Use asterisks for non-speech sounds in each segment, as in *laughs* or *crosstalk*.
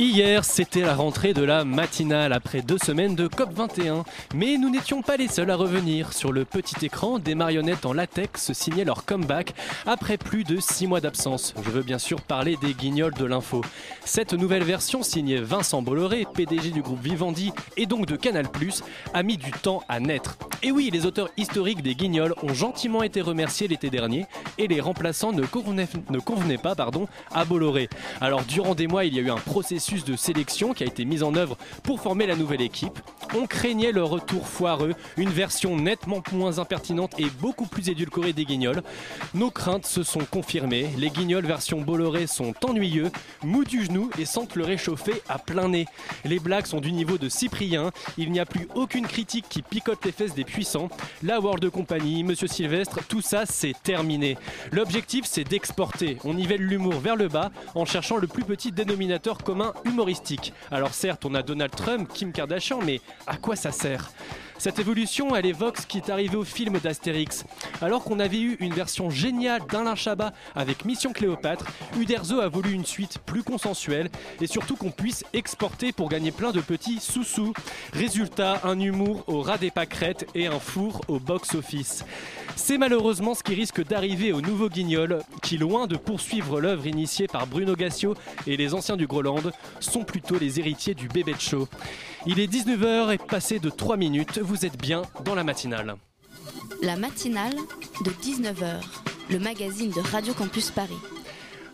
Hier, c'était la rentrée de la matinale après deux semaines de COP21. Mais nous n'étions pas les seuls à revenir. Sur le petit écran, des marionnettes en latex signaient leur comeback après plus de six mois d'absence. Je veux bien sûr parler des guignols de l'info. Cette nouvelle version signée Vincent Bolloré, PDG du groupe Vivendi et donc de Canal+, a mis du temps à naître. Et oui, les auteurs historiques des guignols ont gentiment été remerciés l'été dernier et les remplaçants ne convenaient, pas pardon, à Bolloré. Alors durant des mois, il y a eu un processus de sélection qui a été mis en œuvre pour former la nouvelle équipe. On craignait le retour foireux, une version nettement moins impertinente et beaucoup plus édulcorée des guignols. Nos craintes se sont confirmées. Les guignols version Bolloré sont ennuyeux, mous du genou et sentent le réchauffer à plein nez. Les blagues sont du niveau de Cyprien. Il n'y a plus aucune critique qui picote les fesses des puissants. La World Company, Monsieur Sylvestre, tout ça c'est terminé. L'objectif c'est d'exporter. On nivelle l'humour vers le bas en cherchant le plus petit dénominateur commun humoristique. Alors certes, on a Donald Trump, Kim Kardashian, mais à quoi ça sert? Cette évolution, elle évoque ce qui est arrivé au film d'Astérix. Alors qu'on avait eu une version géniale d'Alain Chabat avec Mission Cléopâtre, Uderzo a voulu une suite plus consensuelle et surtout qu'on puisse exporter pour gagner plein de petits sous-sous. Résultat, un humour au ras des pâquerettes et un four au box-office. C'est malheureusement ce qui risque d'arriver au nouveau Guignol, qui loin de poursuivre l'œuvre initiée par Bruno Gassio et les anciens du Groland, sont plutôt les héritiers du bébé de show. Il est 19h et passé de 3 minutes, vous êtes bien dans la matinale. La matinale de 19h, le magazine de Radio Campus Paris.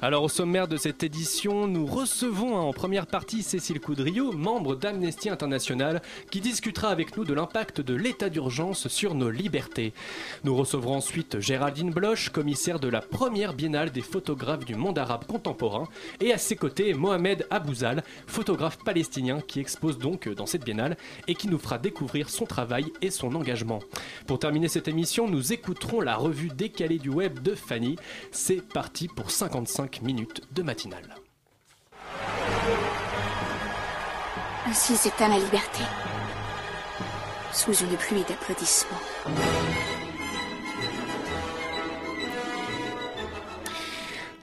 Alors au sommaire de cette édition, nous recevons en première partie Cécile Coudriot, membre d'Amnesty International, qui discutera avec nous de l'impact de l'état d'urgence sur nos libertés. Nous recevrons ensuite Géraldine Bloch, commissaire de la première biennale des photographes du monde arabe contemporain, et à ses côtés Mohamed Abouzal, photographe palestinien qui expose donc dans cette biennale et qui nous fera découvrir son travail et son engagement. Pour terminer cette émission, nous écouterons la revue décalée du web de Fanny. C'est parti pour 55 minutes de matinale. Ainsi s'éteint la liberté. Sous une pluie d'applaudissements.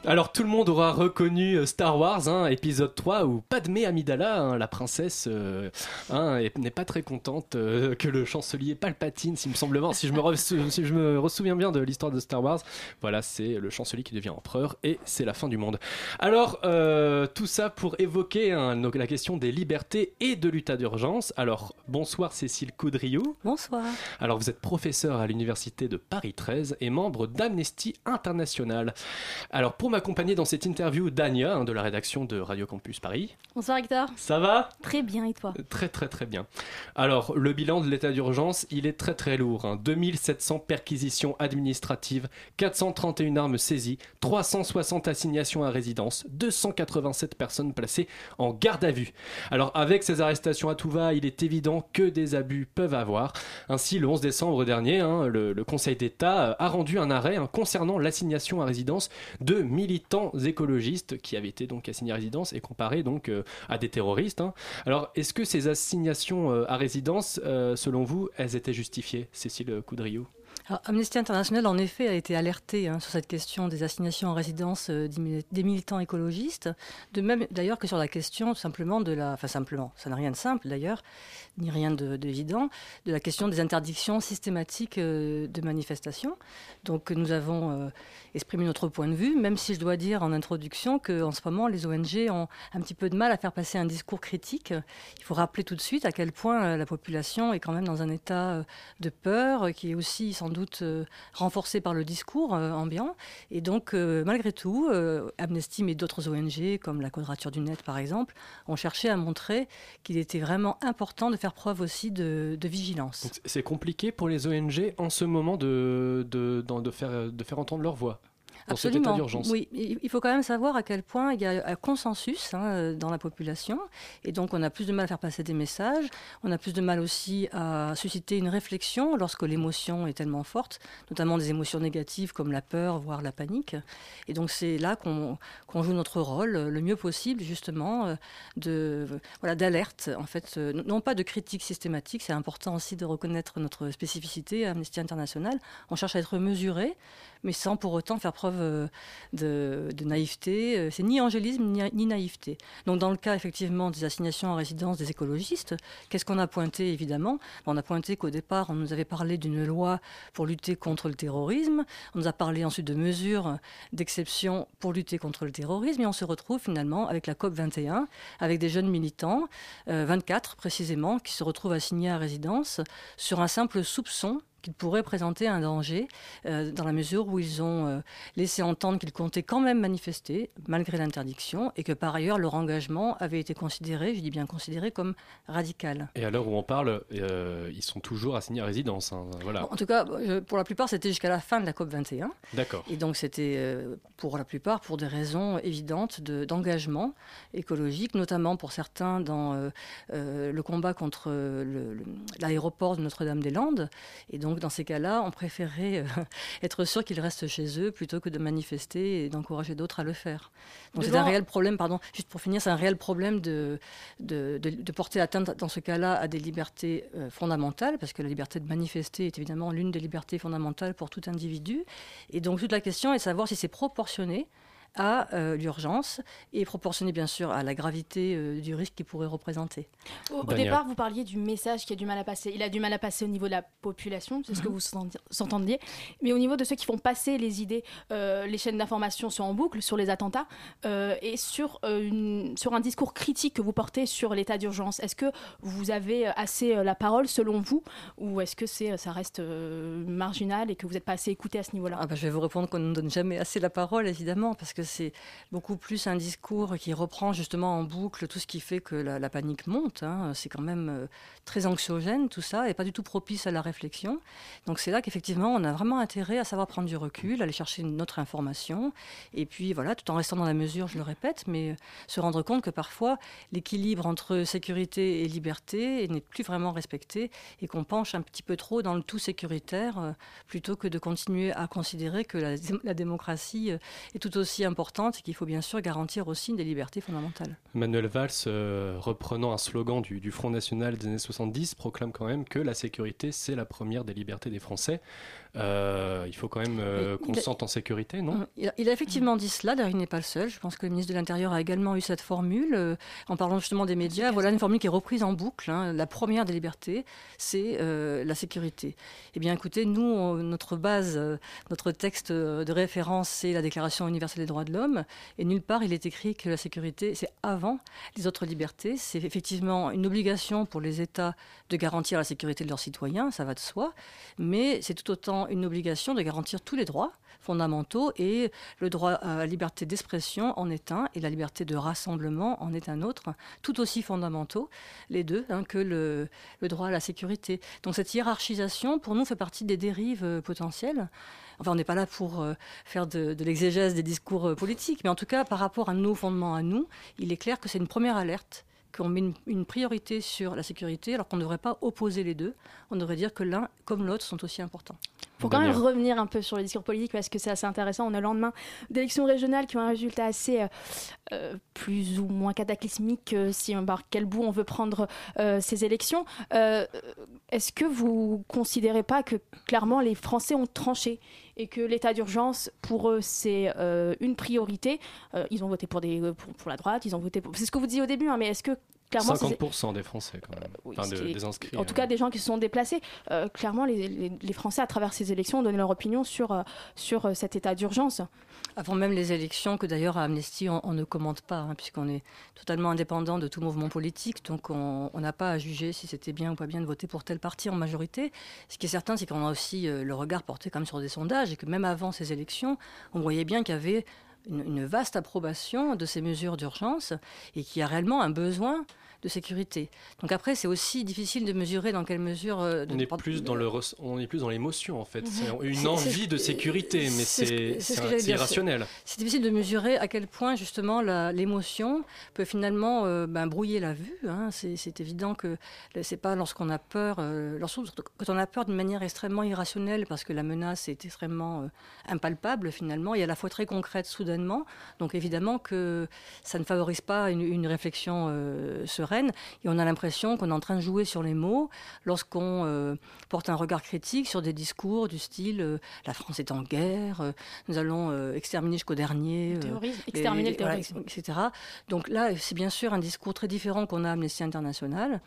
Alors tout le monde aura reconnu euh, Star Wars, hein, épisode 3, où Padmé Amidala, hein, la princesse, euh, hein, est- n'est pas très contente euh, que le chancelier Palpatine, s'il me semble bien, si je me, *laughs* si je me ressouviens bien de l'histoire de Star Wars, voilà, c'est le chancelier qui devient empereur et c'est la fin du monde. Alors euh, tout ça pour évoquer donc, la question des libertés et de l'état d'urgence. Alors bonsoir Cécile Coudriot. Bonsoir. Alors vous êtes professeur à l'université de Paris 13 et membre d'Amnesty International. Alors pour m'accompagner dans cette interview, Dania hein, de la rédaction de Radio Campus Paris. Bonsoir Hector. Ça va? Très bien et toi? Très très très bien. Alors le bilan de l'état d'urgence, il est très très lourd. hein. 2700 perquisitions administratives, 431 armes saisies, 360 assignations à résidence, 287 personnes placées en garde à vue. Alors avec ces arrestations à tout va, il est évident que des abus peuvent avoir. Ainsi, le 11 décembre dernier, hein, le, le Conseil d'État a rendu un arrêt hein, concernant l'assignation à résidence de militants écologistes qui avaient été donc assignés à résidence et comparés donc euh, à des terroristes. hein. Alors, est-ce que ces assignations euh, à résidence, euh, selon vous, elles étaient justifiées, Cécile Coudriot Alors, Amnesty International, en effet, a été alerté hein, sur cette question des assignations en résidence euh, des mili- des militants écologistes, de même d'ailleurs que sur la question tout simplement de la, enfin simplement, ça n'a rien de simple d'ailleurs, ni rien de- d'évident, de, la question des interdictions systématiques euh, de manifestations. Donc nous avons euh, exprimé notre point de vue, même si je dois dire en introduction qu'en ce moment les ONG ont un petit peu de mal à faire passer un discours critique. Il faut rappeler tout de suite à quel point la population est quand même dans un état de peur, qui est aussi sans doute euh, renforcé par le discours euh, ambiant. Et donc, euh, malgré tout, Amnesty, mais d'autres ONG, comme la Quadrature du Net par exemple, ont cherché à montrer qu'il était vraiment important de faire preuve aussi de, vigilance. C'est compliqué pour les ONG en ce moment de, de faire, de faire entendre leur voix? Dans cet état Absolument. d'urgence. Oui, il faut quand même savoir à quel point il y a un consensus hein, dans la population. Et donc, on a plus de mal à faire passer des messages. On a plus de mal aussi à susciter une réflexion lorsque l'émotion est tellement forte, notamment des émotions négatives comme la peur, voire la panique. Et donc, c'est là qu'on joue notre rôle euh, le mieux possible, justement, euh, de voilà d'alerte. En fait, euh, non pas de critique systématique. C'est important aussi de reconnaître notre spécificité à Amnesty International. On cherche à être mesuré, mais sans pour autant faire preuve euh, de, naïveté. Euh, C'est ni angélisme ni, naïveté. Donc dans le cas effectivement des assignations en résidence des écologistes, qu'est-ce qu'on a pointé évidemment? On a pointé qu'au départ on nous avait parlé d'une loi pour lutter contre le terrorisme, on nous a parlé ensuite de mesures d'exception pour lutter contre le terrorisme et on se retrouve finalement avec la COP 21, avec des jeunes militants, euh, 24 précisément, qui se retrouvent assignés à résidence sur un simple soupçon qu'ils pourraient présenter un danger euh, dans la mesure où ils ont euh, laissé entendre qu'ils comptaient quand même manifester malgré l'interdiction et que par ailleurs leur engagement avait été considéré, je dis bien considéré, comme radical. Et à l'heure où on parle, euh, ils sont toujours assignés à résidence. hein, Voilà. En tout cas, pour la plupart, c'était jusqu'à la fin de la COP 21. D'accord. Et donc c'était pour la plupart pour des raisons évidentes de- d'engagement écologique, notamment pour certains dans le combat contre l'aéroport de Notre-Dame-des-Landes. Et donc dans ces cas-là, on préférait euh, *laughs* être sûr qu'ils restent chez eux plutôt que de manifester et d'encourager d'autres à le faire. Donc c'est un réel problème, pardon, juste pour finir, c'est un réel problème de, de, de- de porter atteinte dans ce cas-là à des libertés euh, fondamentales, parce que la liberté de manifester est évidemment l'une des libertés fondamentales pour tout individu. Et donc toute la question est de savoir si c'est proportionné à euh, l'urgence et proportionné bien sûr à la gravité euh, du risque qu'il pourrait représenter. Au, départ, vous parliez du message qui a du mal à passer. Il a du mal à passer au niveau de la population, c'est ce que vous s'entendi- s'entendiez. Mais au niveau de ceux qui font passer les idées, euh, les chaînes d'information sont en boucle sur les attentats euh, et sur, euh, une- sur un discours critique que vous portez sur l'état d'urgence. Est-ce que vous avez assez euh, la parole selon vous ou est-ce que c'est, ça reste euh, marginal et que vous n'êtes pas assez écouté à ce niveau-là? Ah bah, je vais vous répondre qu'on ne donne jamais assez la parole, évidemment, parce que c'est beaucoup plus un discours qui reprend justement en boucle tout ce qui fait que la, panique monte. hein. C'est quand même euh, très anxiogène tout ça et pas du tout propice à la réflexion. Donc c'est là qu'effectivement on a vraiment intérêt à savoir prendre du recul, aller chercher une autre information et puis voilà, tout en restant dans la mesure, je le répète, mais euh, se rendre compte que parfois l'équilibre entre sécurité et liberté n'est plus vraiment respecté et qu'on penche un petit peu trop dans le tout sécuritaire euh, plutôt que de continuer à considérer que la, la démocratie est tout aussi importante et qu'il faut bien sûr garantir aussi des libertés fondamentales. Manuel Valls, euh, reprenant un slogan du, du Front National des années 70, proclame quand même que la sécurité, c'est la première des libertés des Français. Euh, il faut quand même euh, qu'on se sente en sécurité, non? Il a, il a effectivement dit cela, d'ailleurs il n'est pas le seul. Je pense que le ministre de l'Intérieur a également eu cette formule euh, en parlant justement des médias. Voilà une formule qui est reprise en boucle. hein. La première des libertés, c'est euh, la sécurité. Eh bien écoutez, nous, on- notre base, euh, notre texte de référence, c'est la Déclaration universelle des droits de l'homme. Et nulle part il est écrit que la sécurité, c'est avant les autres libertés. C'est effectivement une obligation pour les États de garantir la sécurité de leurs citoyens, ça va de soi. Mais c'est tout autant une obligation de garantir tous les droits fondamentaux et le droit à la liberté d'expression en est un et la liberté de rassemblement en est un autre, tout aussi fondamentaux, les deux, hein, que le, droit à la sécurité. Donc cette hiérarchisation, pour nous, fait partie des dérives euh, potentielles. Enfin, on n'est pas là pour euh, faire de, l'exégèse des discours euh, politiques, mais en tout cas, par rapport à nos fondements à nous, il est clair que c'est une première alerte qu'on met une priorité sur la sécurité, alors qu'on ne devrait pas opposer les deux. On devrait dire que l'un comme l'autre sont aussi importants. Faut quand même revenir un peu sur le discours politique parce que c'est assez intéressant. On est au lendemain d'élections régionales qui ont un résultat assez euh, euh, plus ou moins cataclysmique euh, si on par quel bout on veut prendre euh, ces élections. Euh, Est-ce que vous considérez pas que clairement les Français ont tranché et que l'état d'urgence pour eux c'est euh, une priorité? Euh, Ils ont voté pour, pour, pour la droite, ils ont voté pour. C'est ce que vous disiez au début, hein, mais est-ce que clairement c'est- 50% des Français quand même, Oui, enfin de- est- des inscrits. en tout euh. cas des gens qui se sont déplacés. Euh, clairement, les, les- les Français, à travers ces élections, ont donné leur opinion sur, euh, sur euh, cet état d'urgence. Avant même les élections, que d'ailleurs à Amnesty, on, on ne commente pas, hein, puisqu'on est totalement indépendant de tout mouvement politique, donc on on n'a pas à juger si c'était bien ou pas bien de voter pour tel parti en majorité. Ce qui est certain, c'est qu'on a aussi euh, le regard porté quand même sur des sondages, et que même avant ces élections, on voyait bien qu'il y avait une, vaste approbation de ces mesures d'urgence, et qu'il y a réellement un besoin de sécurité. Donc après, c'est aussi difficile de mesurer dans quelle mesure. euh, de- On est plus dans le on est plus dans l'émotion en fait. C'est *laughs* une envie de sécurité, mais c'est ce irrationnel. C'est difficile de mesurer à quel point justement l'émotion peut finalement euh, ben, brouiller la vue. hein. C'est évident que c'est pas lorsqu'on a peur, euh, lorsqu'on- quand on a peur d'une manière extrêmement irrationnelle parce que la menace est extrêmement impalpable finalement et à la fois très concrète soudainement. Donc évidemment que ça ne favorise pas une, une réflexion euh, et on a l'impression qu'on est en train de jouer sur les mots lorsqu'on euh, porte un regard critique sur des discours du style euh, la France est en guerre, euh, nous allons exterminer jusqu'au dernier. les- exterminer les- le voilà, terrorisme. etc. Donc là, c'est bien sûr un discours très différent qu'on a à Amnesty International.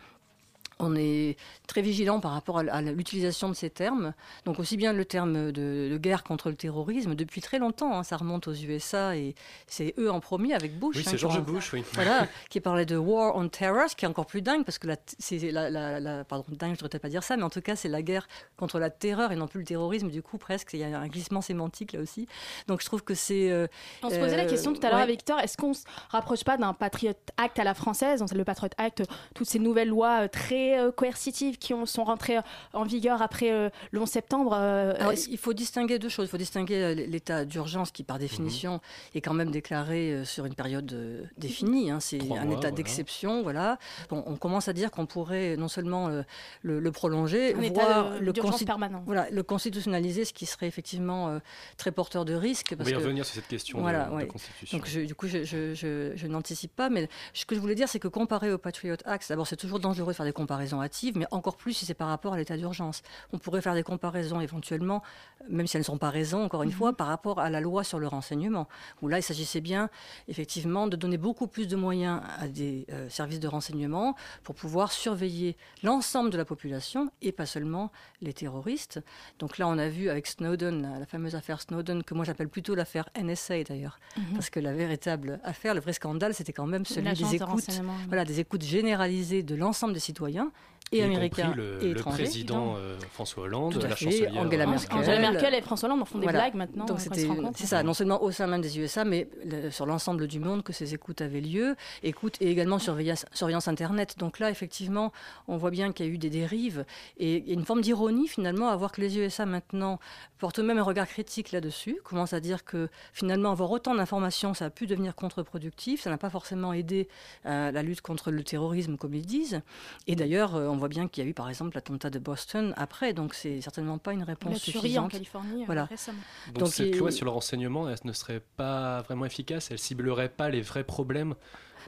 On est très vigilant par rapport à, l'utilisation de ces termes. Donc aussi bien le terme de, de guerre contre le terrorisme, depuis très longtemps, hein, ça remonte aux USA et c'est eux en premier avec Bush. Oui, hein, c'est qui George Bush, oui. *laughs* Voilà, qui parlait de war on terror, ce qui est encore plus dingue parce que la, c'est la, la- la- pardon, dingue, je ne devrais pas dire ça, mais en tout cas, c'est la guerre contre la terreur et non plus le terrorisme. Du coup, presque, il y a un glissement sémantique là aussi. Donc je trouve que c'est. euh, On se posait la euh, question tout à l'heure ouais. avec Victor, est-ce qu'on se rapproche pas d'un Patriot Act à la française? Le Patriot Act, euh, toutes ces nouvelles lois euh, très euh, coercitives qui ont, sont rentrées euh, en vigueur après euh, le 11 septembre. euh, Alors, il faut distinguer deux choses. Il faut distinguer l'état d'urgence qui, par définition, est quand même déclaré euh, sur une période euh, définie. hein. C'est un mois, état voilà. d'exception. Voilà. Bon, on commence à dire qu'on pourrait non seulement euh, le, le prolonger, un état voire de- le, permanent. voilà, le constitutionnaliser, ce qui serait effectivement euh, très porteur de risque. On Parce va y que, revenir sur cette question Voilà, de, de ouais. constitution. donc je- du coup, je, je- je- je n'anticipe pas, mais ce que je voulais dire, c'est que comparé au Patriot Act, d'abord, c'est toujours dangereux de faire des comparaisons hâtives, mais encore plus si c'est par rapport à l'état d'urgence. On pourrait faire des comparaisons éventuellement, même si elles ne sont pas raison, encore une fois, par rapport à la loi sur le renseignement, où là, il s'agissait bien, effectivement, de donner beaucoup plus de moyens à des euh, services de renseignement pour pouvoir surveiller l'ensemble de la population et pas seulement les terroristes. Donc là, on a vu avec Snowden, la, fameuse affaire Snowden, que moi j'appelle plutôt l'affaire NSA d'ailleurs, parce que la véritable affaire, le vrai scandale, c'était quand même celui des de écoutes, voilà, des écoutes généralisées de l'ensemble des citoyens 개념 et américains le, et président euh, François Hollande, Tout à la fait, chancelière Angela Merkel. Angela Merkel et François Hollande en font des Voilà. blagues maintenant. Donc c'était, c'est ça, non seulement au sein même des USA, mais le- sur l'ensemble du monde que ces écoutes avaient lieu, écoutes et également surveillance, surveillance internet. Donc là, effectivement, on voit bien qu'il y a eu des dérives et il y a une forme d'ironie finalement à voir que les USA maintenant portent eux-mêmes un regard critique là-dessus, commencent à dire que finalement avoir autant d'informations, ça a pu devenir contre-productif, ça n'a pas forcément aidé euh, la lutte contre le terrorisme comme ils disent. Et d'ailleurs, euh, on voit bien qu'il y a eu par exemple l'attentat de Boston après, donc c'est certainement pas une La réponse tuerie en suffisante. Californie euh, Voilà. récemment. Donc, Donc, cette il- loi sur le renseignement, elle ne serait pas vraiment efficace, elle ciblerait pas les vrais problèmes.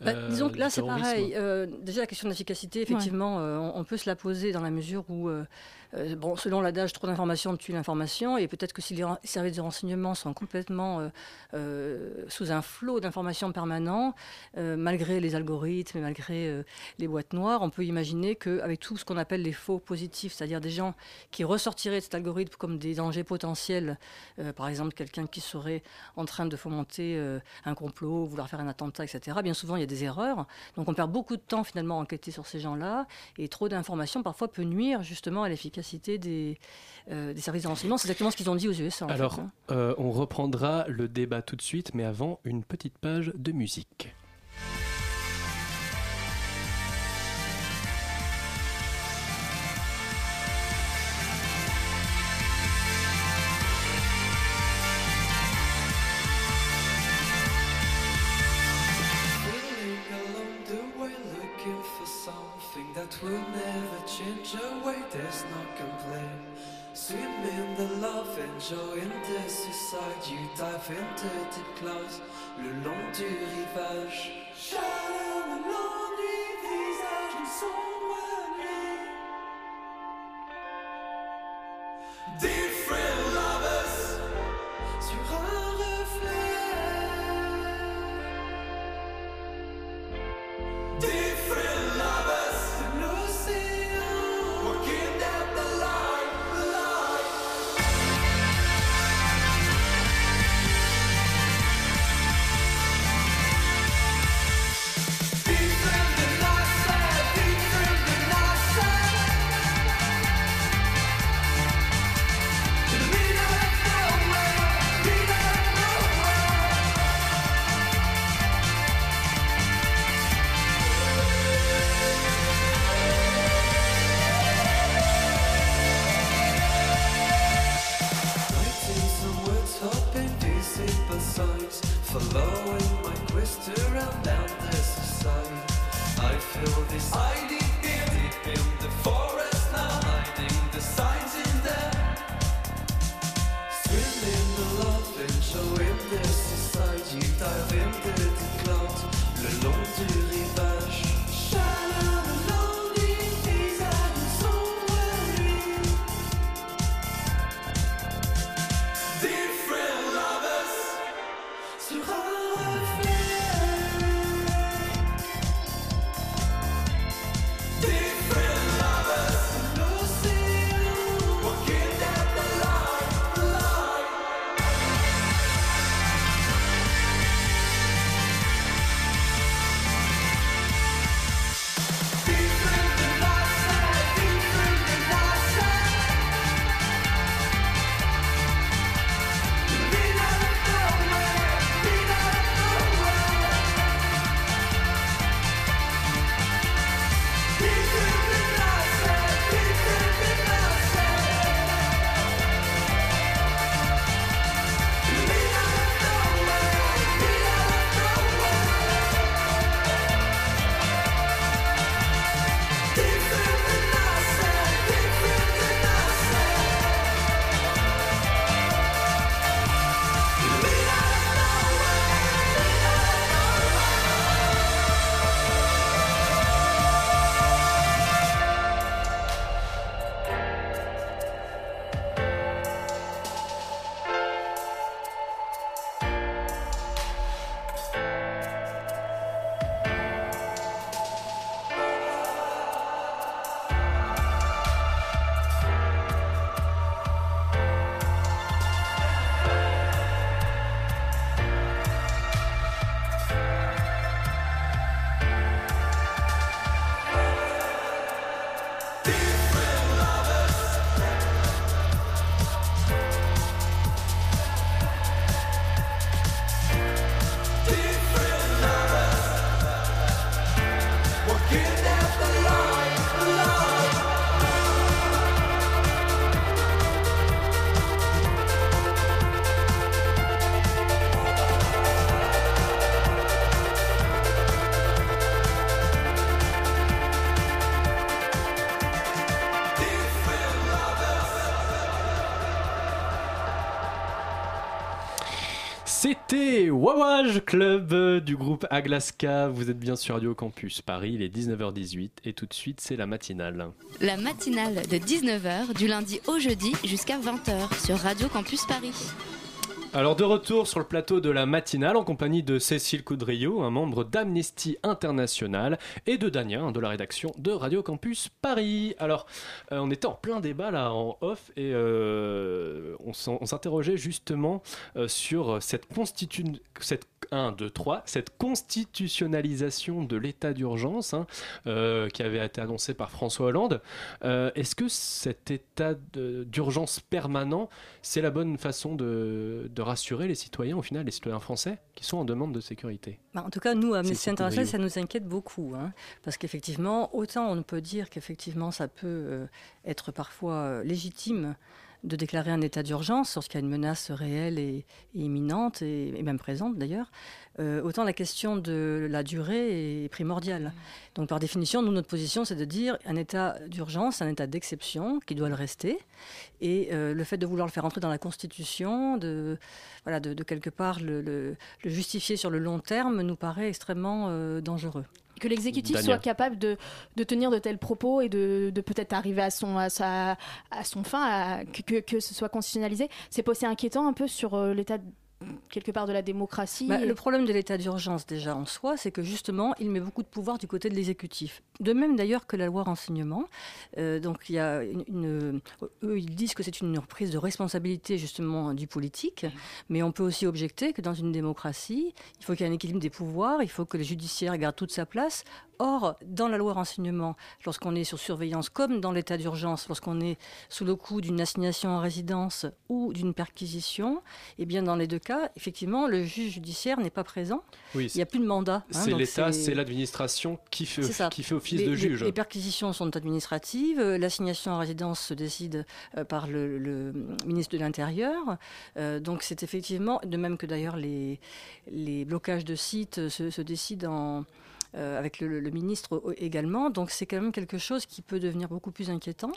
Bah, euh, disons que là, c'est pareil. Euh, déjà, la question d'efficacité, effectivement, euh, on, on peut se la poser dans la mesure où, euh, bon, selon l'adage, trop d'informations tue l'information, et peut-être que si les services de renseignement sont complètement euh, euh, sous un flot d'informations permanent, malgré les algorithmes, et malgré les boîtes noires, on peut imaginer qu'avec tout ce qu'on appelle les faux positifs, c'est-à-dire des gens qui ressortiraient de cet algorithme comme des dangers potentiels, par exemple quelqu'un qui serait en train de fomenter un complot, vouloir faire un attentat, etc. Bien souvent, il y a des erreurs. Donc on perd beaucoup de temps finalement à enquêter sur ces gens-là, et trop d'informations parfois peut nuire justement à l'efficacité des, euh, des services de renseignement. C'est exactement ce qu'ils ont dit aux USA. en Alors, fait, hein. euh, on reprendra le débat tout de suite, mais avant, une petite page de musique. Will never change away. There's no complaint. Swim in the love, enjoying the suicide. You dive into deep clouds, le long du rivage. Chaleur l'ennui, visage de sombre Club du groupe Aglaska. Vous êtes bien sur Radio Campus Paris, il est 19h18 et tout de suite c'est la matinale. La matinale de 19h du lundi au jeudi jusqu'à 20h sur Radio Campus Paris. Alors de retour sur le plateau de la matinale en compagnie de Cécile Coudriot, un membre d'Amnesty International, et de Dania de la rédaction de Radio Campus Paris. Alors euh, on était en plein débat là en off et euh, on s'interrogeait justement euh, sur cette constitu cette 1, 2, 3, cette constitutionnalisation de l'état d'urgence hein, euh, qui avait été annoncée par François Hollande. Euh, Est-ce que cet état d'urgence permanent, c'est la bonne façon de, de rassurer les citoyens, au final, les citoyens français qui sont en demande de sécurité? Bah, en tout cas, nous, Amnesty c'est International, ça nous inquiète beaucoup. hein, parce qu'effectivement, autant on peut dire qu'effectivement, ça peut euh, être parfois légitime de déclarer un état d'urgence lorsqu'il y a une menace réelle et, imminente, et, même présente d'ailleurs, euh, autant la question de la durée est primordiale. Donc par définition, nous, notre position, c'est de dire un état d'urgence, un état d'exception qui doit le rester. Et euh, le fait de vouloir le faire entrer dans la Constitution, de, voilà, de, quelque part le justifier sur le long terme, nous paraît extrêmement euh, dangereux. Que l'exécutif soit capable de, de tenir de tels propos et de, de peut-être arriver à son, à sa, à son fin, à- que, que, ce soit constitutionnalisé, c'est pas aussi inquiétant un peu sur euh, l'état de- quelque part de la démocratie. Bah, et- le problème de l'état d'urgence déjà en soi, c'est que justement, il met beaucoup de pouvoir du côté de l'exécutif. De même d'ailleurs que la loi renseignement. Euh, donc il y a une, une- eux, ils disent que c'est une reprise de responsabilité justement du politique, mais on peut aussi objecter que dans une démocratie, il faut qu'il y ait un équilibre des pouvoirs, il faut que le judiciaire garde toute sa place. Or, dans la loi renseignement, lorsqu'on est sur surveillance, comme dans l'état d'urgence, lorsqu'on est sous le coup d'une assignation en résidence ou d'une perquisition, eh bien dans les deux cas, effectivement, le juge judiciaire n'est pas présent. Oui, Il n'y a plus de mandat. hein, c'est l'État, c'est l'administration qui fait, qui office les, de juge. Les, perquisitions sont administratives. euh, L'assignation en résidence se décide euh, par le, le ministre de l'Intérieur. Euh, donc c'est effectivement, de même que d'ailleurs les, les blocages de sites se, se décident en, euh, avec le, le ministre également. Donc c'est quand même quelque chose qui peut devenir beaucoup plus inquiétant.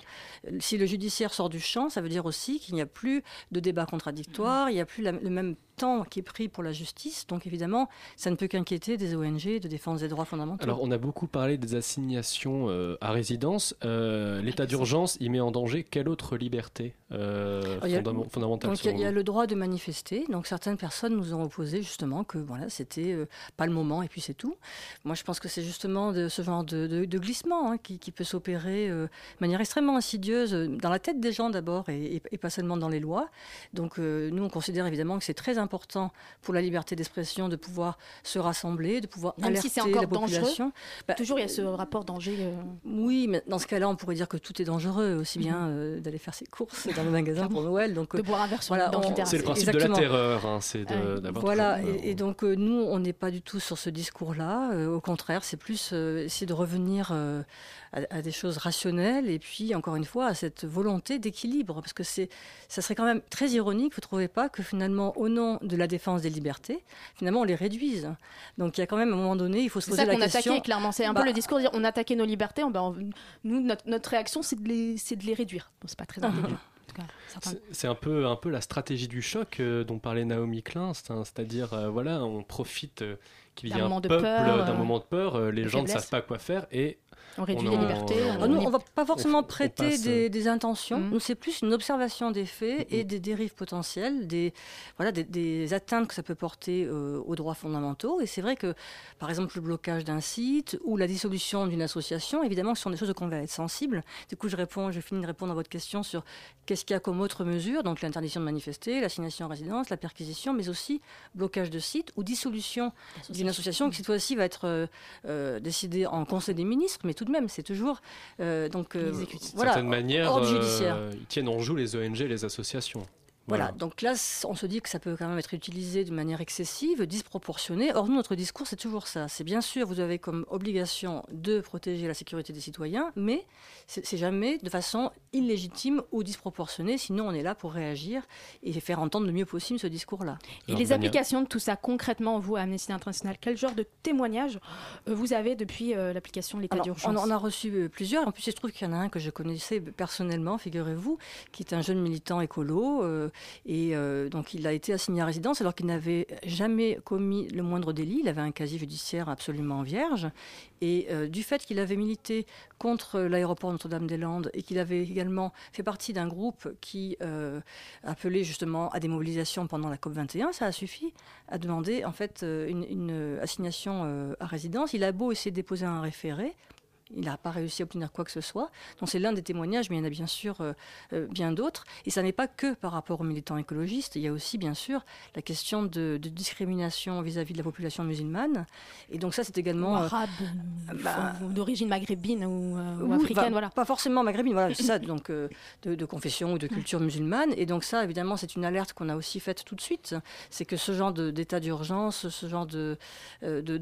Si le judiciaire sort du champ, ça veut dire aussi qu'il n'y a plus de débat contradictoire, il n'y a plus la- le même temps qui est pris pour la justice. Donc évidemment, ça ne peut qu'inquiéter des ONG de défense des droits fondamentaux. Alors, on a beaucoup parlé des assignations euh, à résidence. Euh, L'état d'urgence, il met en danger quelle autre liberté euh, a- fondamentale Donc il y a- le droit de manifester. Donc certaines personnes nous ont opposé justement que voilà c'était pas le moment et puis c'est tout. Moi je pense que c'est justement de ce genre de, de- de glissement hein, qui, qui peut s'opérer euh, de manière extrêmement insidieuse euh, dans la tête des gens d'abord et, et- et pas seulement dans les lois. Donc euh, nous on considère évidemment que c'est très important pour la liberté d'expression de pouvoir se rassembler, de pouvoir Même alerter si c'est encore la population. Bah, Toujours, il y a ce rapport danger. euh, Oui, mais dans ce cas-là, on pourrait dire que tout est dangereux, aussi bien euh, d'aller faire ses courses dans le magasin pour Noël. Donc, de boire un verre sur voilà. C'est le principe Exactement. de la terreur, hein, c'est Voilà, et, et donc euh, nous, on n'est pas du tout sur ce discours-là. Euh, au contraire, c'est plus euh, essayer de revenir euh, à, à des choses rationnelles et puis, encore une fois, à cette volonté d'équilibre. Parce que c'est, ça serait quand même très ironique, vous ne trouvez pas, que finalement, au nom de la défense des libertés, finalement, on les réduise. Donc il y a quand même, à un moment donné, il faut se C'est poser ça la qu'on question. attaquait, clairement. C'est un Bah, peu le discours de dire on attaquait nos libertés. on- ben, on- nous, notre, notre réaction, c'est de, les- c'est de les réduire. Bon, c'est pas très *laughs* intelligent. C'est- C'est un peu, un peu la stratégie du choc euh, dont parlait Naomi Klein, c'est c'est-à-dire, euh, voilà, on profite euh, qu'il y D'un ait un moment de peuple, peur, euh, d'un euh, moment de peur, euh, les de gens ne savent pas quoi faire et On réduit on les en- libertés. Ah, nous, on va pas forcément on prêter passe, des, des intentions. Mhm. Nous, c'est plus une observation des faits et des dérives potentielles, des, voilà, des, des atteintes que ça peut porter euh, aux droits fondamentaux. Et c'est vrai que, par exemple, le blocage d'un site ou la dissolution d'une association, évidemment, ce sont des choses auxquelles on va être sensible. Du coup, je réponds, je finis de répondre à votre question sur qu'est-ce qu'il y a comme autre mesure. Donc, l'interdiction de manifester, l'assignation en résidence, la perquisition, mais aussi blocage de site ou dissolution d'une association qui, cette fois-ci, va être euh, euh, décidée en Conseil des ministres, mais tout de même, c'est toujours. euh, donc, euh, voilà, d'une certaine manière, euh, judiciaire. ils tiennent en joue les ONG, les associations. Voilà, donc là, on se dit que ça peut quand même être utilisé de manière excessive, disproportionnée. Or, nous, notre discours, c'est toujours ça. C'est bien sûr, vous avez comme obligation de protéger la sécurité des citoyens, mais c'est jamais de façon illégitime ou disproportionnée. Sinon, on est là pour réagir et faire entendre le mieux possible ce discours-là. Et les applications de tout ça concrètement, vous, à Amnesty International, quel genre de témoignages euh, vous avez depuis euh, l'application de l'état d'urgence on en a reçu euh, plusieurs. En plus, il se trouve qu'il y en a un que je connaissais personnellement, figurez-vous, qui est un jeune militant écolo. euh, et euh, donc, il a été assigné à résidence alors qu'il n'avait jamais commis le moindre délit. Il avait un casier judiciaire absolument vierge. Et euh, du fait qu'il avait milité contre l'aéroport Notre-Dame-des-Landes et qu'il avait également fait partie d'un groupe qui euh, appelait justement à des mobilisations pendant la COP21, ça a suffi à demander en fait une, une assignation à résidence. Il a beau essayer de déposer un référé, il n'a pas réussi à obtenir quoi que ce soit. Donc c'est l'un des témoignages, mais il y en a bien sûr euh, euh, bien d'autres. Et ça n'est pas que par rapport aux militants écologistes. Il y a aussi bien sûr la question de, de discrimination vis-à-vis de la population musulmane. Et donc ça c'est également... Ou euh, arabe, bah, ou d'origine maghrébine ou, euh, africaine, bah, voilà. Pas forcément maghrébine, voilà, c'est ça, donc de, de confession ou de culture musulmane. Et donc ça, évidemment, c'est une alerte qu'on a aussi faite tout de suite. C'est que ce genre d'état d'urgence, ce genre de,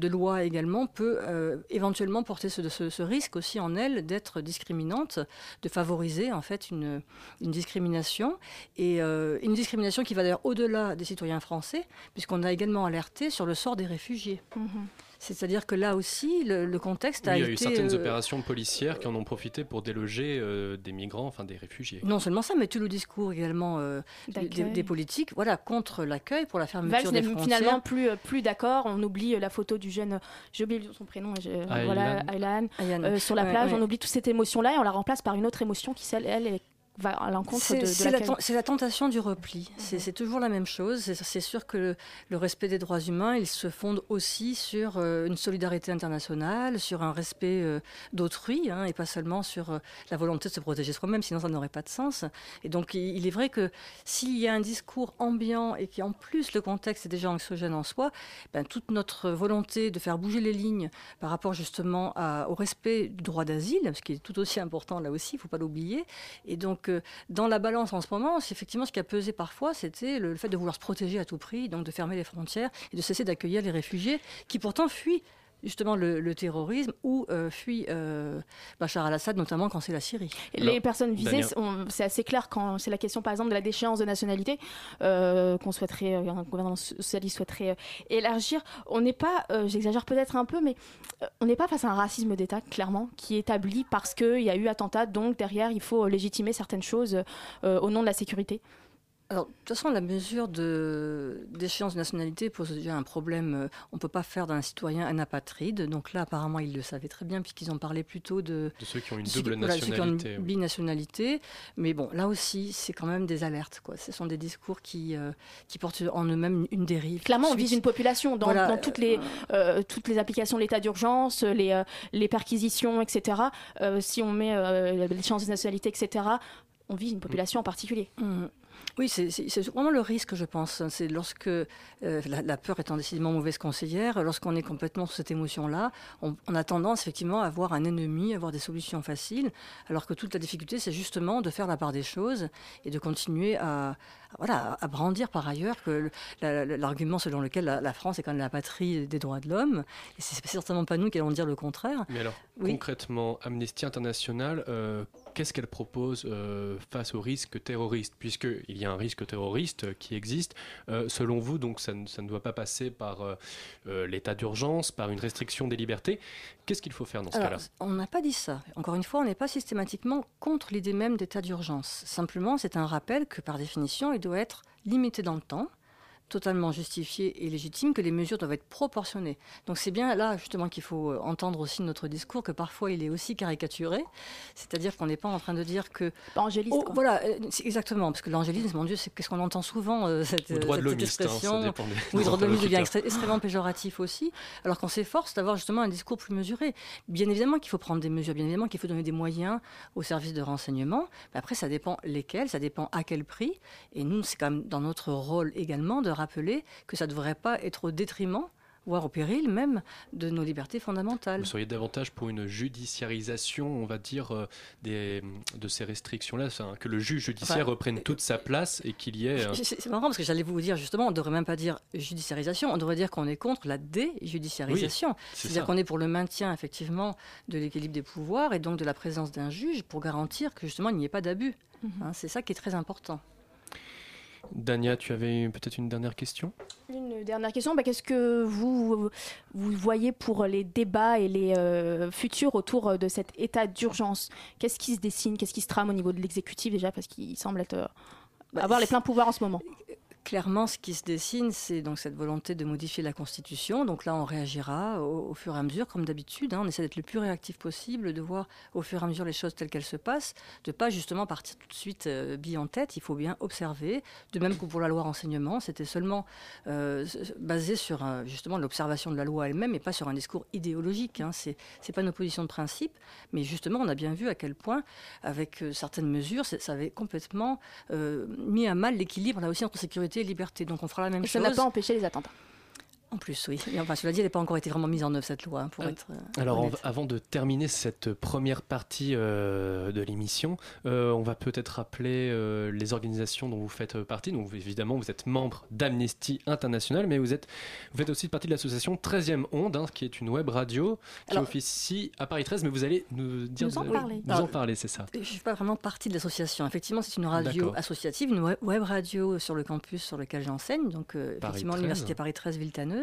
loi également peut éventuellement porter ce, ce- ce risque aussi en elle d'être discriminante, de favoriser en fait une, discrimination. Et euh, une discrimination qui va d'ailleurs au-delà des citoyens français, puisqu'on a également alerté sur le sort des réfugiés. Mhm. C'est-à-dire que là aussi, le, le contexte Oui, a il y a été... eu certaines euh, opérations policières qui en ont profité pour déloger euh, des migrants, enfin des réfugiés. Non seulement ça, mais tout le discours également euh, des, politiques, voilà, contre l'accueil, pour la fermeture Valls des n'est frontières. finalement plus, plus d'accord. On oublie la photo du jeune, j'ai oublié son prénom, Aylan. voilà, Aylan, Aylan. euh, sur la Ouais, plage. ouais. On oublie toute cette émotion-là et on la remplace par une autre émotion qui, celle, elle, est- va à l'encontre de, C'est de c'est la, tentation du repli. C'est c'est toujours la même chose. C'est- C'est sûr que le, le respect des droits humains, il se fonde aussi sur euh, une solidarité internationale, sur un respect euh, d'autrui, hein, et pas seulement sur euh, la volonté de se protéger soi-même, sinon ça n'aurait pas de sens. Et donc il, il est vrai que s'il y a un discours ambiant et qui en plus le contexte est déjà anxiogène en soi, ben, toute notre volonté de faire bouger les lignes par rapport justement à- au respect du droit d'asile, ce qui est tout aussi important là aussi, il ne faut pas l'oublier, et donc dans la balance en ce moment, c'est effectivement ce qui a pesé parfois, c'était le fait de vouloir se protéger à tout prix, donc de fermer les frontières et de cesser d'accueillir les réfugiés qui pourtant fuient justement le, le terrorisme ou euh, fuient euh, Bachar al-Assad, notamment quand c'est la Syrie. les personnes visées, c'est- assez clair quand c'est la question, par exemple, de la déchéance de nationalité euh, qu'on souhaiterait, euh, un gouvernement socialiste souhaiterait euh, élargir. On n'est pas, euh, j'exagère peut-être un peu, mais on n'est pas face à un racisme d'État, clairement, qui est établi parce qu'il y a eu attentat, donc derrière, il faut légitimer certaines choses euh, au nom de la sécurité. Alors, de toute façon, la mesure de d'échéance de nationalité pose déjà un problème. Euh, On ne peut pas faire d'un citoyen un apatride. Donc là, apparemment, ils le savaient très bien, puisqu'ils ont parlé plutôt de, De ceux qui ont une qui- double voilà, ceux qui ont une nationalité. binationalité. Mais bon, là aussi, c'est quand même des alertes. Quoi. Ce sont des discours qui, euh, qui portent en eux-mêmes une dérive. Clairement, on vise une population dans, Voilà, dans toutes, les, euh, toutes les applications de l'état d'urgence, les, euh, les perquisitions, etc. Euh, si on met euh, les chances de nationalité, etc., on vise une population en particulier. Mm. Oui, c'est vraiment le risque, je pense. C'est lorsque euh, la, la peur étant décidément mauvaise conseillère, lorsqu'on est complètement sous cette émotion-là, on, on a tendance effectivement à avoir un ennemi, à avoir des solutions faciles, alors que toute la difficulté, c'est justement de faire la part des choses et de continuer à, à- voilà, à brandir par ailleurs que la- l'argument selon lequel la, la France est quand même la patrie des droits de l'homme, et c'est certainement pas nous qui allons dire le contraire. Mais alors, Oui. concrètement, Amnesty International, euh, qu'est-ce qu'elle propose euh, face au risque terroriste? Puisqu'il y a un risque terroriste euh, qui existe, euh, selon vous, donc ça, ne- ça ne doit pas passer par euh, l'état d'urgence, par une restriction des libertés. Qu'est-ce qu'il faut faire dans ce cas-là? on n'a pas dit ça. Encore une fois, on n'est pas systématiquement contre l'idée même d'état d'urgence. Simplement, c'est un rappel que, par définition, il doit être limité dans le temps, totalement justifié et légitime, que les mesures doivent être proportionnées. Donc c'est bien là, justement, qu'il faut euh, entendre aussi notre discours, que parfois il est aussi caricaturé. C'est-à-dire qu'on n'est pas en train de dire que... Pas angéliste, Oh, quoi. voilà, euh, c'est exactement, parce que l'angélisme, mon Dieu, c'est qu'est-ce qu'on entend souvent, euh, cette, droit de cette l'homiste, hein, expression. des- Oui, droit de l'homme devient extrêmement péjoratif aussi, alors qu'on s'efforce d'avoir justement un discours plus mesuré. Bien évidemment qu'il faut prendre des mesures, bien évidemment qu'il faut donner des moyens aux services de renseignement, mais après ça dépend lesquels, ça dépend à quel prix, et nous c'est quand même dans notre rôle également de rappeler que ça ne devrait pas être au détriment, voire au péril même, de nos libertés fondamentales. Vous seriez davantage pour une judiciarisation, on va dire, euh, des, de ces restrictions-là, enfin, que le juge judiciaire Enfin, reprenne toute sa place et qu'il y ait... euh, C'est marrant parce que j'allais vous dire justement, on ne devrait même pas dire judiciarisation, on devrait dire qu'on est contre la déjudiciarisation. c'est C'est-à-dire qu'on est pour le maintien effectivement de l'équilibre des pouvoirs et donc de la présence d'un juge pour garantir que justement il n'y ait pas d'abus. Mhm. Hein, c'est ça qui est très important. Dania, tu avais peut-être une dernière question? Une dernière question, bah, qu'est-ce que vous, vous voyez pour les débats et les euh, futurs autour de cet état d'urgence? Qu'est-ce qui se dessine? Qu'est-ce qui se trame au niveau de l'exécutif déjà? Parce qu'il semble être, euh, Bah, avoir les pleins pouvoirs en ce moment. Clairement, ce qui se dessine, c'est donc cette volonté de modifier la Constitution. Donc là, on réagira au, fur et à mesure, comme d'habitude. hein. On essaie d'être le plus réactif possible, de voir au fur et à mesure les choses telles qu'elles se passent, de pas justement partir tout de suite euh, bille en tête. Il faut bien observer. De même que pour la loi renseignement, c'était seulement euh, basé sur justement l'observation de la loi elle-même et pas sur un discours idéologique. Hein. C'est c'est pas une opposition de principe, mais justement, on a bien vu à quel point, avec euh, certaines mesures, ça avait complètement euh, mis à mal l'équilibre là aussi entre sécurité liberté. Donc on fera la même Et ça chose. n'a pas empêché les attentats. En plus, oui. Et enfin, cela dit, elle n'a pas encore été vraiment mise en œuvre cette loi, hein, pour Euh, être. euh, Alors, honnête. avant de terminer cette première partie euh, de l'émission, euh, on va peut-être rappeler les organisations dont vous faites partie. Donc, évidemment, vous êtes membre d'Amnesty International, mais vous, êtes, vous faites aussi partie de l'association 13e Onde, hein, qui est une web radio qui Alors- officie à Paris 13, mais vous allez nous dire Nous en de- parler. nous en parler, c'est ça. Je ne suis pas vraiment partie de l'association. Effectivement, c'est une radio associative, une web radio sur le campus sur lequel j'enseigne, donc effectivement 13. l'université Paris 13 Villetaneuse.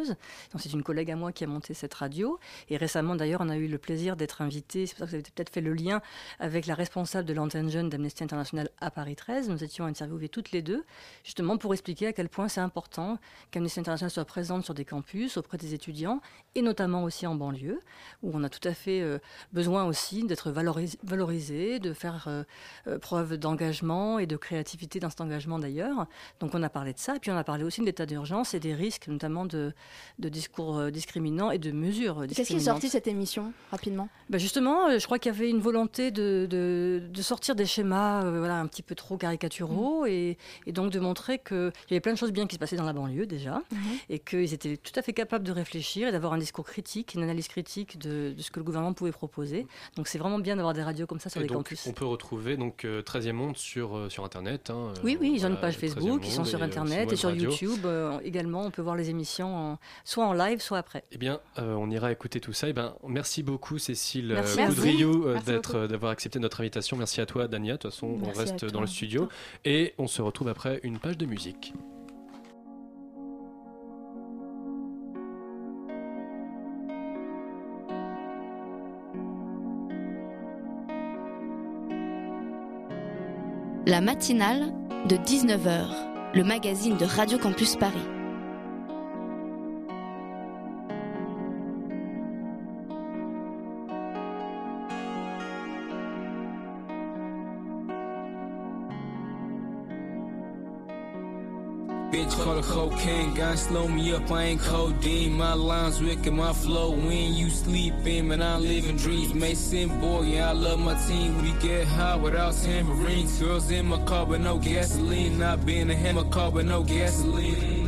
C'est une collègue à moi qui a monté cette radio. Et récemment, d'ailleurs, on a eu le plaisir d'être invité. C'est pour ça que vous avez peut-être fait le lien avec la responsable de l'antenne jeune d'Amnesty International à Paris 13. Nous étions interviewées toutes les deux, justement pour expliquer à quel point c'est important qu'Amnesty International soit présente sur des campus auprès des étudiants et notamment aussi en banlieue, où on a tout à fait euh, besoin aussi d'être valoris- valorisé, de faire euh, euh, preuve d'engagement et de créativité dans cet engagement d'ailleurs. Donc on a parlé de ça, et puis on a parlé aussi de l'état d'urgence et des risques, notamment de, de discours euh, discriminants et de mesures Qu'est-ce qui est discriminantes. sorti cette émission, rapidement? Bah justement, euh, je crois qu'il y avait une volonté de, de- de sortir des schémas euh, voilà, un petit peu trop caricaturaux et, et donc de montrer qu'il y avait plein de choses bien qui se passaient dans la banlieue déjà et qu'ils étaient tout à fait capables de réfléchir et d'avoir un discours critique, une analyse critique de, de ce que le gouvernement pouvait proposer. Donc c'est vraiment bien d'avoir des radios comme ça sur Et les donc, campus. on peut retrouver donc euh, 13e Monde sur, euh, sur Internet. hein, Oui, oui, ils ont une page 13e Facebook, ils sont sur et, Internet et sur. YouTube euh, également. On peut voir les émissions en- soit en live, soit après. Eh bien, euh, on ira écouter tout ça. Eh ben, merci beaucoup, Cécile euh, Merci euh, Merci d'être, beaucoup. d'avoir accepté notre invitation. Merci à toi, Dania. De toute façon, on Merci reste dans le studio. Et on se retrouve après une page de musique. La matinale de 19h, le magazine de Radio Campus Paris. Bitch call it cocaine, gun slow me up, I ain't codeine. My lines wicked, my flow when you sleeping, man, I'm living dreams. Mason boy, yeah, I love my team. We get high without tambourines. Girls in my car, but no gasoline. Not being a hammer car, but no gasoline.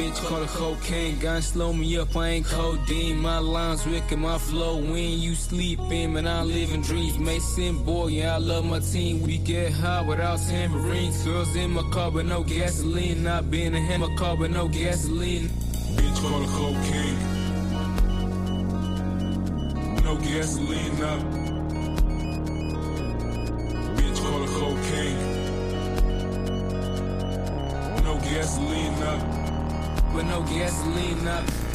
Bitch call it cocaine, gun slow me up, I ain't codeine. My lines wicked, my flow when you sleeping, man, I'm living dreams. Mason boy, yeah, I love my team. We get high without tambourines. Girls in my car, but no gasoline. Not being a hammer car, but no gasoline. Bitch call it cocaine. No gasoline, nah. Bitch call it cocaine. No gasoline. But no gasoline, nah.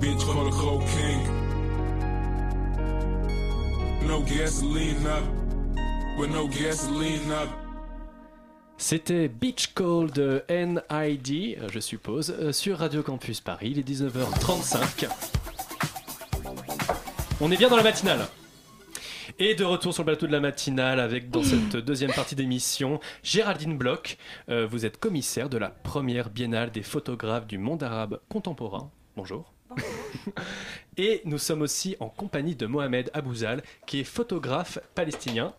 Bitch. C'était Beach Call de NID, je suppose, euh, sur Radio Campus Paris, il est 19h35. On est bien dans la matinale. Et de retour sur le plateau de la matinale avec dans cette deuxième partie d'émission Géraldine Bloch. Euh, vous êtes commissaire de la première biennale des photographes du monde arabe contemporain. Bonjour. Et nous sommes aussi en compagnie de Mohamed Abouzal, qui est photographe palestinien.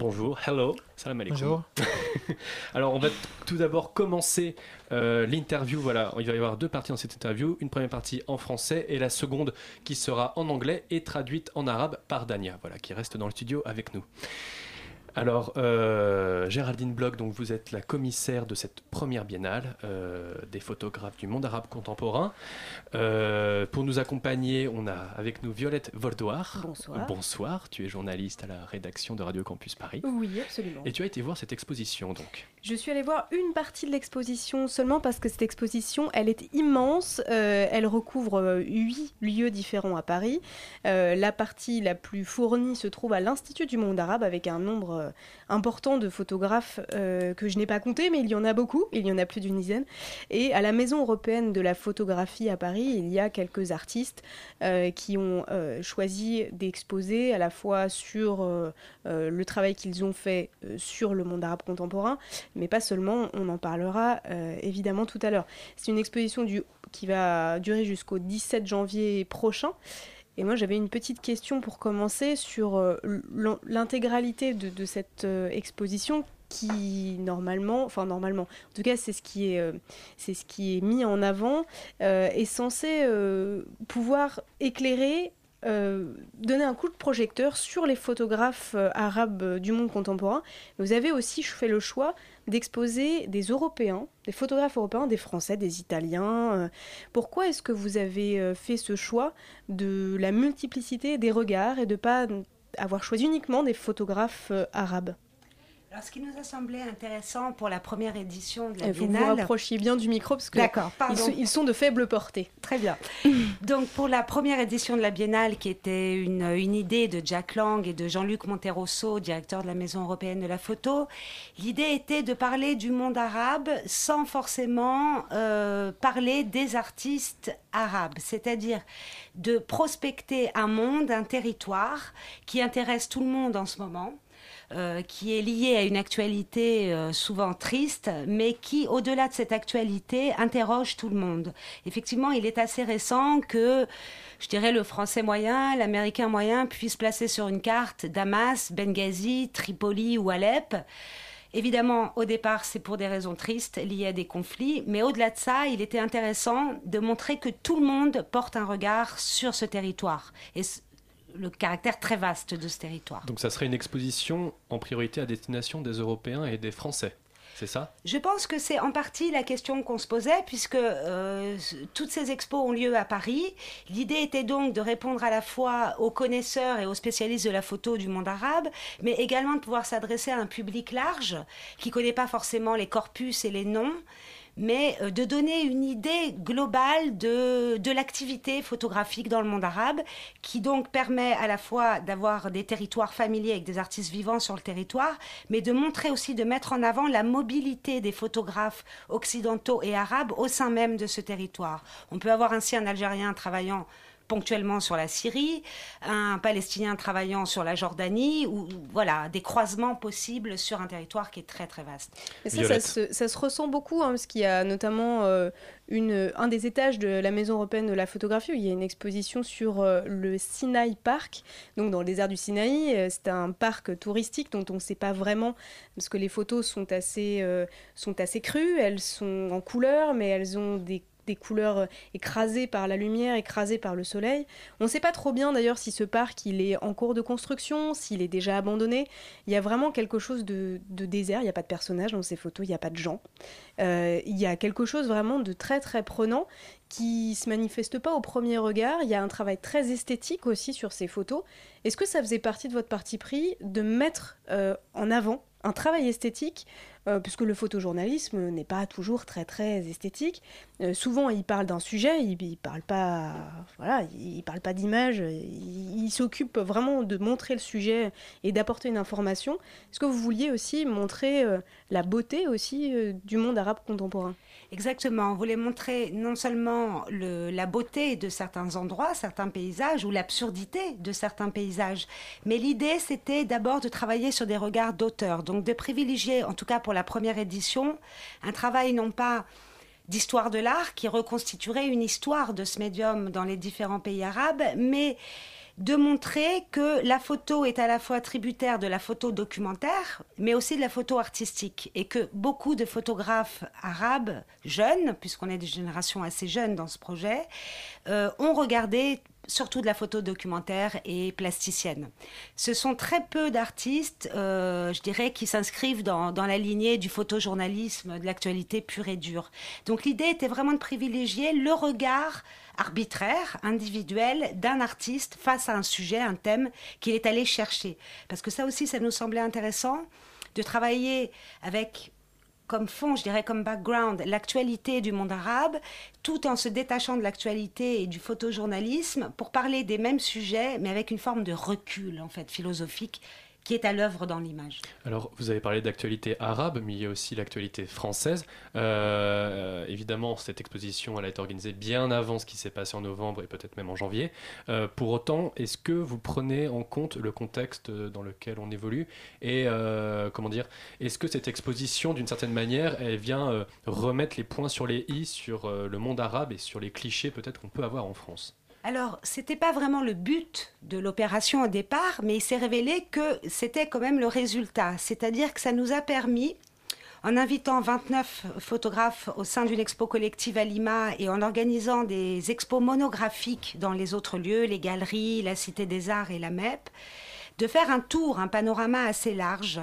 Bonjour, hello, salam alaikum. Bonjour. *laughs* Alors, on va tout d'abord commencer euh, l'interview. Voilà, il va y avoir deux parties dans cette interview. Une première partie en français et la seconde qui sera en anglais et traduite en arabe par Dania, voilà, qui reste dans le studio avec nous. Alors, euh, Géraldine Bloch, donc vous êtes la commissaire de cette première biennale euh, des photographes du monde arabe contemporain. Euh, pour nous accompagner, on a avec nous Violette Voldoir. Bonsoir. Bonsoir, tu es journaliste à la rédaction de Radio Campus Paris. Oui, absolument. Et tu as été voir cette exposition donc. Je suis allée voir une partie de l'exposition seulement parce que cette exposition, elle est immense. Elle recouvre huit lieux différents à Paris. La partie la plus fournie se trouve à l'Institut du monde arabe avec un nombre euh, important de photographes euh, que je n'ai pas compté, mais il y en a beaucoup. Il y en a plus d'une dizaine. Et à la Maison européenne de la photographie à Paris, il y a quelques artistes euh, qui ont choisi d'exposer à la fois sur le travail qu'ils ont fait sur le monde arabe contemporain, mais pas seulement, on en parlera évidemment tout à l'heure. C'est une exposition qui va durer jusqu'au 17 janvier prochain. Et moi, j'avais une petite question pour commencer sur euh, l'in- l'intégralité de, cette euh, exposition qui normalement, enfin normalement, en tout cas c'est ce qui est, euh, ce qui est mis en avant, est censé pouvoir éclairer donner un coup de projecteur sur les photographes arabes du monde contemporain. Vous avez aussi fait le choix d'exposer des Européens, des photographes européens, des Français, des Italiens. euh. Pourquoi est-ce que vous avez euh, fait ce choix de la multiplicité des regards et de pas avoir choisi uniquement des photographes euh, arabes? Alors, ce qui nous a semblé intéressant pour la première édition de la que vous Biennale. rapprochiez bien du micro parce que D'accord, pardon. ils, sont, ils sont de faible portée. Très bien. *laughs* Donc, pour la première édition de la Biennale, qui était une, une idée de Jack Lang et de Jean-Luc Monterosso, directeur de la Maison européenne de la photo, l'idée était de parler du monde arabe sans forcément euh, parler des artistes arabes, c'est-à-dire de prospecter un monde, un territoire qui intéresse tout le monde en ce moment. Euh, qui est lié à une actualité euh, souvent triste, mais qui, au-delà de cette actualité, interroge tout le monde. Effectivement, il est assez récent que, je dirais, le français moyen, l'américain moyen puisse placer sur une carte Damas, Benghazi, Tripoli ou Alep. Évidemment, au départ, c'est pour des raisons tristes liées à des conflits, mais au-delà de ça, il était intéressant de montrer que tout le monde porte un regard sur ce territoire le caractère très vaste de ce territoire. Donc ça serait une exposition en priorité à destination des Européens et des Français, c'est ça? Je pense que c'est en partie la question qu'on se posait, puisque euh, toutes ces expos ont lieu à Paris. L'idée était donc de répondre à la fois aux connaisseurs et aux spécialistes de la photo du monde arabe, mais également de pouvoir s'adresser à un public large qui ne connaît pas forcément les corpus et les noms mais euh, de donner une idée globale de, de l'activité photographique dans le monde arabe, qui donc permet à la fois d'avoir des territoires familiers avec des artistes vivants sur le territoire, mais de montrer aussi, de mettre en avant la mobilité des photographes occidentaux et arabes au sein même de ce territoire. On peut avoir ainsi un Algérien travaillant ponctuellement sur la Syrie, un Palestinien travaillant sur la Jordanie, ou voilà, des croisements possibles sur un territoire qui est très très vaste. Et ça, ça se, ça se ressent beaucoup, hein, parce qu'il y a notamment euh, une, un des étages de la Maison européenne de la photographie où il y a une exposition sur euh, le Sinaï Park, donc dans le désert du Sinaï. Euh, c'est un parc touristique dont on ne sait pas vraiment, parce que les photos sont assez, euh, sont assez crues, elles sont en couleur, mais elles ont des des couleurs euh, écrasées par la lumière, écrasées par le soleil. On ne sait pas trop bien d'ailleurs si ce parc il est en cours de construction, s'il est déjà abandonné. Il y a vraiment quelque chose de, désert, il n'y a pas de personnages dans ces photos, il n'y a pas de gens. Euh, il y a quelque chose vraiment de très très prenant qui se manifeste pas au premier regard. Il y a un travail très esthétique aussi sur ces photos. Est-ce que ça faisait partie de votre parti pris de mettre euh, en avant un travail esthétique euh, puisque le photojournalisme n'est pas toujours très très esthétique. Euh, souvent, il parle d'un sujet, il, il parle pas, voilà, il parle pas d'image. Il, s'occupe vraiment de montrer le sujet et d'apporter une information. Est-ce que vous vouliez aussi montrer euh, la beauté aussi du monde arabe contemporain? Exactement. On voulait montrer non seulement le- la beauté de certains endroits, certains paysages, ou l'absurdité de certains paysages, mais l'idée, c'était d'abord de travailler sur des regards d'auteur. Donc de privilégier, en tout cas pour la première édition, un travail non pas d'histoire de l'art qui reconstituerait une histoire de ce médium dans les différents pays arabes, mais de montrer que la photo est à la fois tributaire de la photo documentaire, mais aussi de la photo artistique, et que beaucoup de photographes arabes jeunes, puisqu'on est des générations assez jeunes dans ce projet, euh, ont regardé surtout de la photo documentaire et plasticienne. Ce sont très peu d'artistes, euh, je dirais, qui s'inscrivent dans, dans la lignée du photojournalisme, de l'actualité pure et dure. Donc l'idée était vraiment de privilégier le regard arbitraire, individuel d'un artiste face à un sujet, un thème qu'il est allé chercher. Parce que ça aussi, ça nous semblait intéressant de travailler avec comme fond, je dirais comme background, l'actualité du monde arabe, tout en se détachant de l'actualité et du photojournalisme pour parler des mêmes sujets, mais avec une forme de recul, en fait, philosophique, est à l'œuvre dans l'image. Alors, vous avez parlé d'actualité arabe, mais il y a aussi l'actualité française. Euh, évidemment, cette exposition, elle a été organisée bien avant ce qui s'est passé en novembre et peut-être même en janvier. Euh, pour autant, est-ce que vous prenez en compte le contexte dans lequel on évolue Et euh, comment dire Est-ce que cette exposition, d'une certaine manière, elle vient remettre les points sur les i sur le monde arabe et sur les clichés peut-être qu'on peut avoir en France? Alors, c'était pas vraiment le but de l'opération au départ, mais il s'est révélé que c'était quand même le résultat. C'est-à-dire que ça nous a permis, en invitant 29 photographes au sein d'une expo collective à Lima et en organisant des expos monographiques dans les autres lieux, les galeries, la Cité des Arts et la MEP, de faire un tour, un panorama assez large.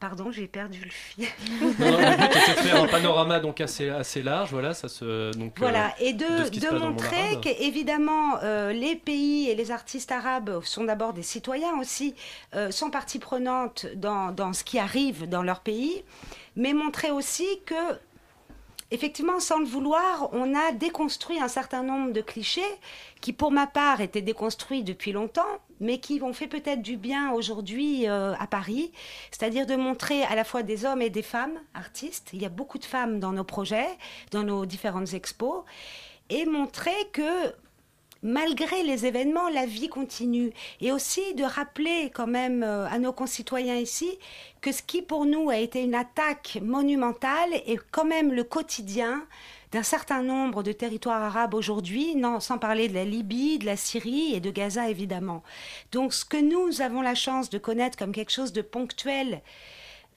Pardon, j'ai perdu le fil. Non, *laughs* non, le but était de faire un panorama donc assez, assez large, voilà, ça se donc Voilà, euh, et de, de montrer qu'évidemment, euh, les pays et les artistes arabes sont d'abord des citoyens aussi, euh, sont partie prenante dans, dans ce qui arrive dans leur pays, mais montrer aussi que, effectivement, sans le vouloir, on a déconstruit un certain nombre de clichés qui, pour ma part, étaient déconstruits depuis longtemps, mais qui ont fait peut-être du bien aujourd'hui euh, à Paris, c'est-à-dire de montrer à la fois des hommes et des femmes artistes. Il y a beaucoup de femmes dans nos projets, dans nos différentes expos, et montrer que malgré les événements, la vie continue. Et aussi de rappeler quand même euh, à nos concitoyens ici que ce qui pour nous a été une attaque monumentale est quand même le quotidien d'un certain nombre de territoires arabes aujourd'hui, sans parler de la Libye, de la Syrie et de Gaza évidemment. Donc ce que nous avons la chance de connaître comme quelque chose de ponctuel,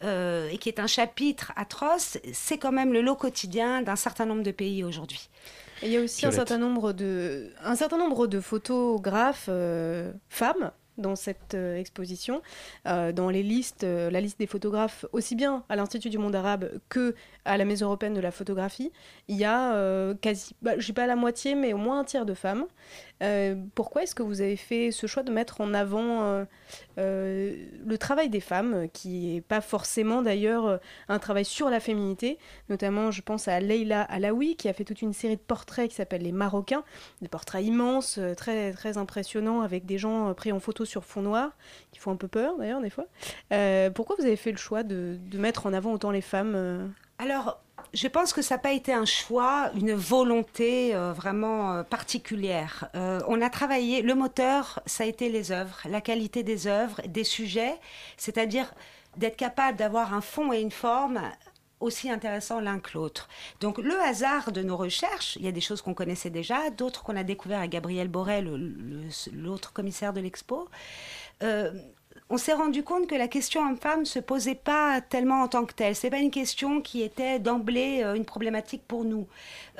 euh, et qui est un chapitre atroce, c'est quand même le lot quotidien d'un certain nombre de pays aujourd'hui. Et il y a aussi un certain nombre de, un certain nombre de photographes euh, femmes dans cette euh, exposition, euh, dans les listes, euh, la liste des photographes, aussi bien à l'Institut du monde arabe que à la Maison européenne de la photographie, il y a euh, quasi, bah, je sais pas la moitié, mais au moins un tiers de femmes. Euh, pourquoi est-ce que vous avez fait ce choix de mettre en avant euh, le travail des femmes, qui n'est pas forcément d'ailleurs un travail sur la féminité? Notamment, je pense à Leila Alaoui, qui a fait toute une série de portraits qui s'appelle Les Marocains, des portraits immenses, très, très impressionnants, avec des gens pris en photo sur fond noir, qui font un peu peur d'ailleurs des fois. Pourquoi vous avez fait le choix de, mettre en avant autant les femmes Alors, je pense que ça n'a pas été un choix, une volonté euh, vraiment euh, particulière. Euh, on a travaillé, le moteur, ça a été les œuvres, la qualité des œuvres, des sujets, c'est-à-dire d'être capable d'avoir un fond et une forme aussi intéressants l'un que l'autre. Donc le hasard de nos recherches, il y a des choses qu'on connaissait déjà, d'autres qu'on a découvert à Gabriel Borel, l'autre commissaire de l'expo. On s'est rendu compte que la question homme-femme se posait pas tellement en tant que telle. C'est pas une question qui était d'emblée euh, une problématique pour nous.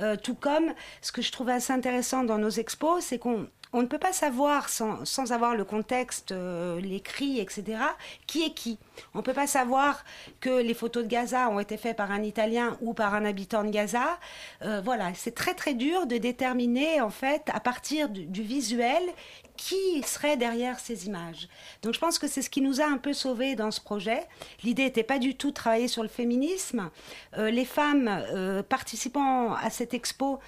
Euh, tout comme ce que je trouvais assez intéressant dans nos expos, c'est qu'on on ne peut pas savoir sans, sans avoir le contexte, euh, les cris, etc., qui est qui. On ne peut pas savoir que les photos de Gaza ont été faites par un Italien ou par un habitant de Gaza. Euh, voilà, c'est très très dur de déterminer en fait à partir du, du visuel qui serait derrière ces images. Donc je pense que c'est ce qui nous a un peu sauvés dans ce projet. L'idée n'était pas du tout de travailler sur le féminisme. Euh, les femmes euh, participant à cette expo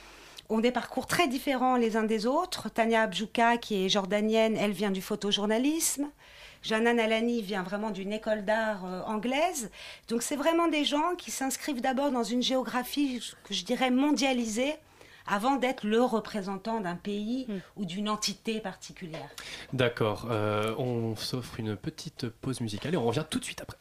ont des parcours très différents les uns des autres. Tania Abjouka, qui est jordanienne, elle vient du photojournalisme. Jana Nalani vient vraiment d'une école d'art euh, anglaise. Donc c'est vraiment des gens qui s'inscrivent d'abord dans une géographie que je dirais mondialisée avant d'être le représentant d'un pays ou d'une entité particulière. D'accord, euh, on s'offre une petite pause musicale et on revient tout de suite après.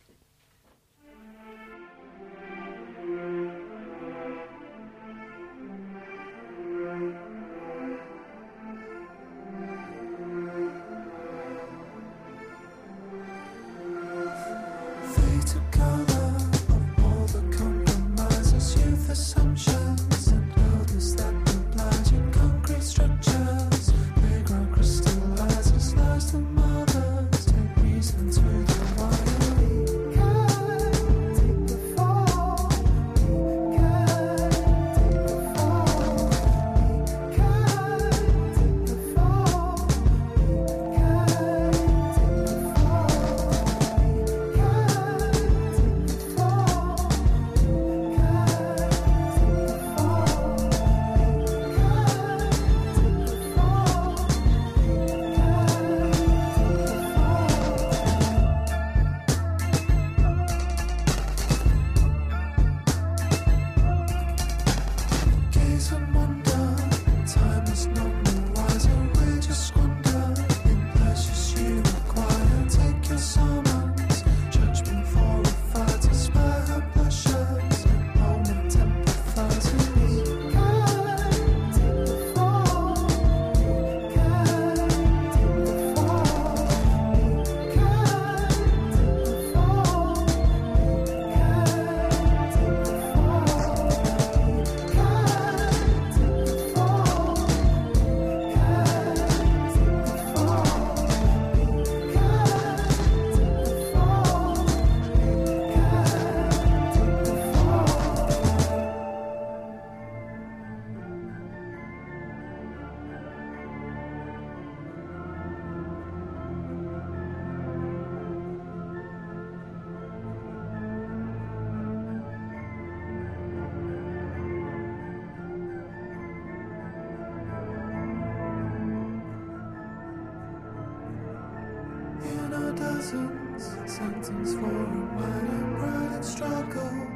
Dozens, sentence for a minor pride struggle.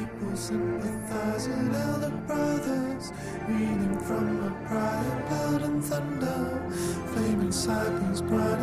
Equal sympathizing elder brothers, reading from a prior blood and thunder. Flaming cycles, bright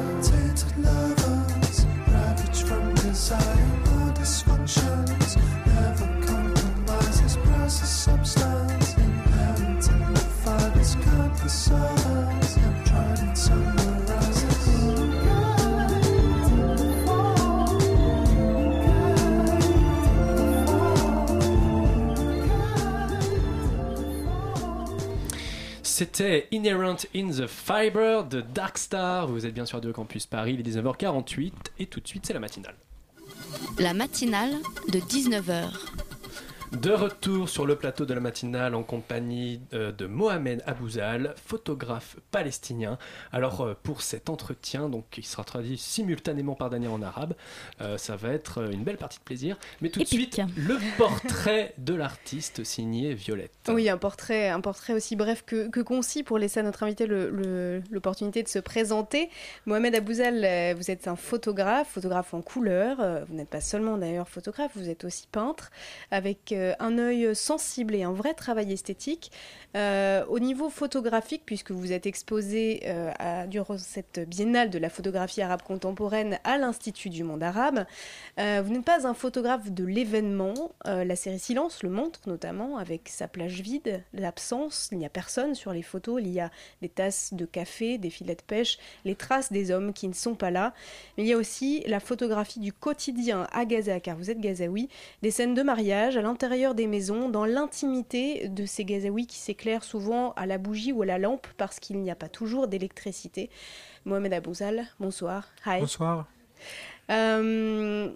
In the Fiber de Darkstar. Vous êtes bien sûr de Campus Paris, il est 19h48 et tout de suite c'est la matinale. La matinale de 19h. De retour sur le plateau de la matinale en compagnie euh, de Mohamed Abouzal, photographe palestinien. Alors euh, pour cet entretien, donc qui sera traduit simultanément par Daniel en arabe, euh, ça va être une belle partie de plaisir. Mais tout de suite, le portrait de l'artiste signé Violette. Oui, un portrait, un portrait aussi bref que, que concis pour laisser à notre invité l'opportunité de se présenter. Mohamed Abouzal, vous êtes un photographe, photographe en couleur. Vous n'êtes pas seulement d'ailleurs photographe, vous êtes aussi peintre, avec euh, un œil sensible et un vrai travail esthétique. Euh, au niveau photographique, puisque vous êtes exposé euh, à- durant cette biennale de la photographie arabe contemporaine à l'Institut du monde arabe, euh, vous n'êtes pas un photographe de l'événement. Euh, la série Silence le montre notamment avec sa plage vide, l'absence, il n'y a personne sur les photos, il y a des tasses de café, des filets de pêche, les traces des hommes qui ne sont pas là. Mais il y a aussi la photographie du quotidien à Gaza, car vous êtes gazaoui, des scènes de mariage à l'intérieur l'intérieur des maisons, dans l'intimité de ces Gazaouis qui s'éclairent souvent à la bougie ou à la lampe parce qu'il n'y a pas toujours d'électricité. Mohamed Abouzal, bonsoir. Hi. Bonsoir. Euh,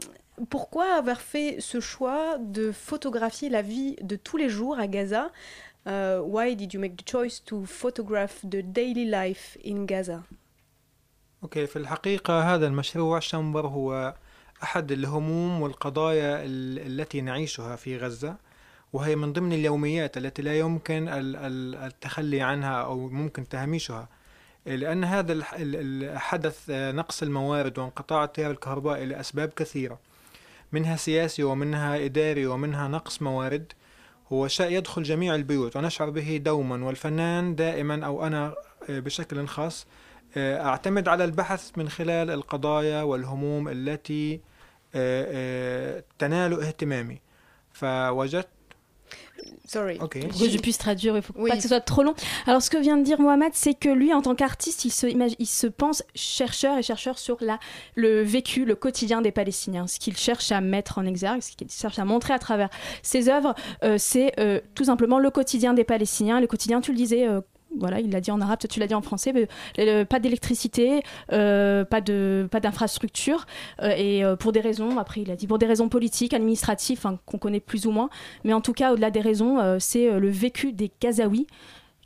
pourquoi avoir fait ce choix de photographier la vie de tous les jours à Gaza Euh, Why did you make the choice to photograph the daily life in Gaza اوكي في الحقيقة هذا المشروع شمبر هو أحد الهموم والقضايا ال- التي نعيشها في غزة وهي من ضمن اليوميات التي لا يمكن ال- ال- التخلي عنها أو ممكن تهميشها. لأن هذا الح- ال- ال- حدث آه، نقص الموارد وانقطاع التيار الكهربائي لأسباب كثيرة. منها سياسي ومنها إداري ومنها نقص موارد. هو شيء يدخل جميع البيوت ونشعر به دوما. والفنان دائما أو أنا آه، بشكل خاص آه، أعتمد على البحث من خلال القضايا والهموم التي آه، آه، تنال اهتمامي فوجدت Sorry. Ok. Pour que je puisse traduire, il faut Oui. pas que ce soit trop long. Alors, ce que vient de dire Mohamed, c'est que lui, en tant qu'artiste, il se, imagi- il se pense chercheur et chercheur sur la, le vécu, le quotidien des Palestiniens. Ce qu'il cherche à mettre en exergue, ce qu'il cherche à montrer à travers ses œuvres, euh, c'est euh, tout simplement le quotidien des Palestiniens. Le quotidien, tu le disais. euh, voilà, il l'a dit en arabe, tu l'as dit en français, mais, euh, pas d'électricité, euh, pas de pas d'infrastructure, euh, et euh, pour des raisons, après il a dit pour des raisons politiques, administratives, qu'on connaît plus ou moins, mais en tout cas au-delà des raisons, euh, c'est euh, le vécu des Gazaouis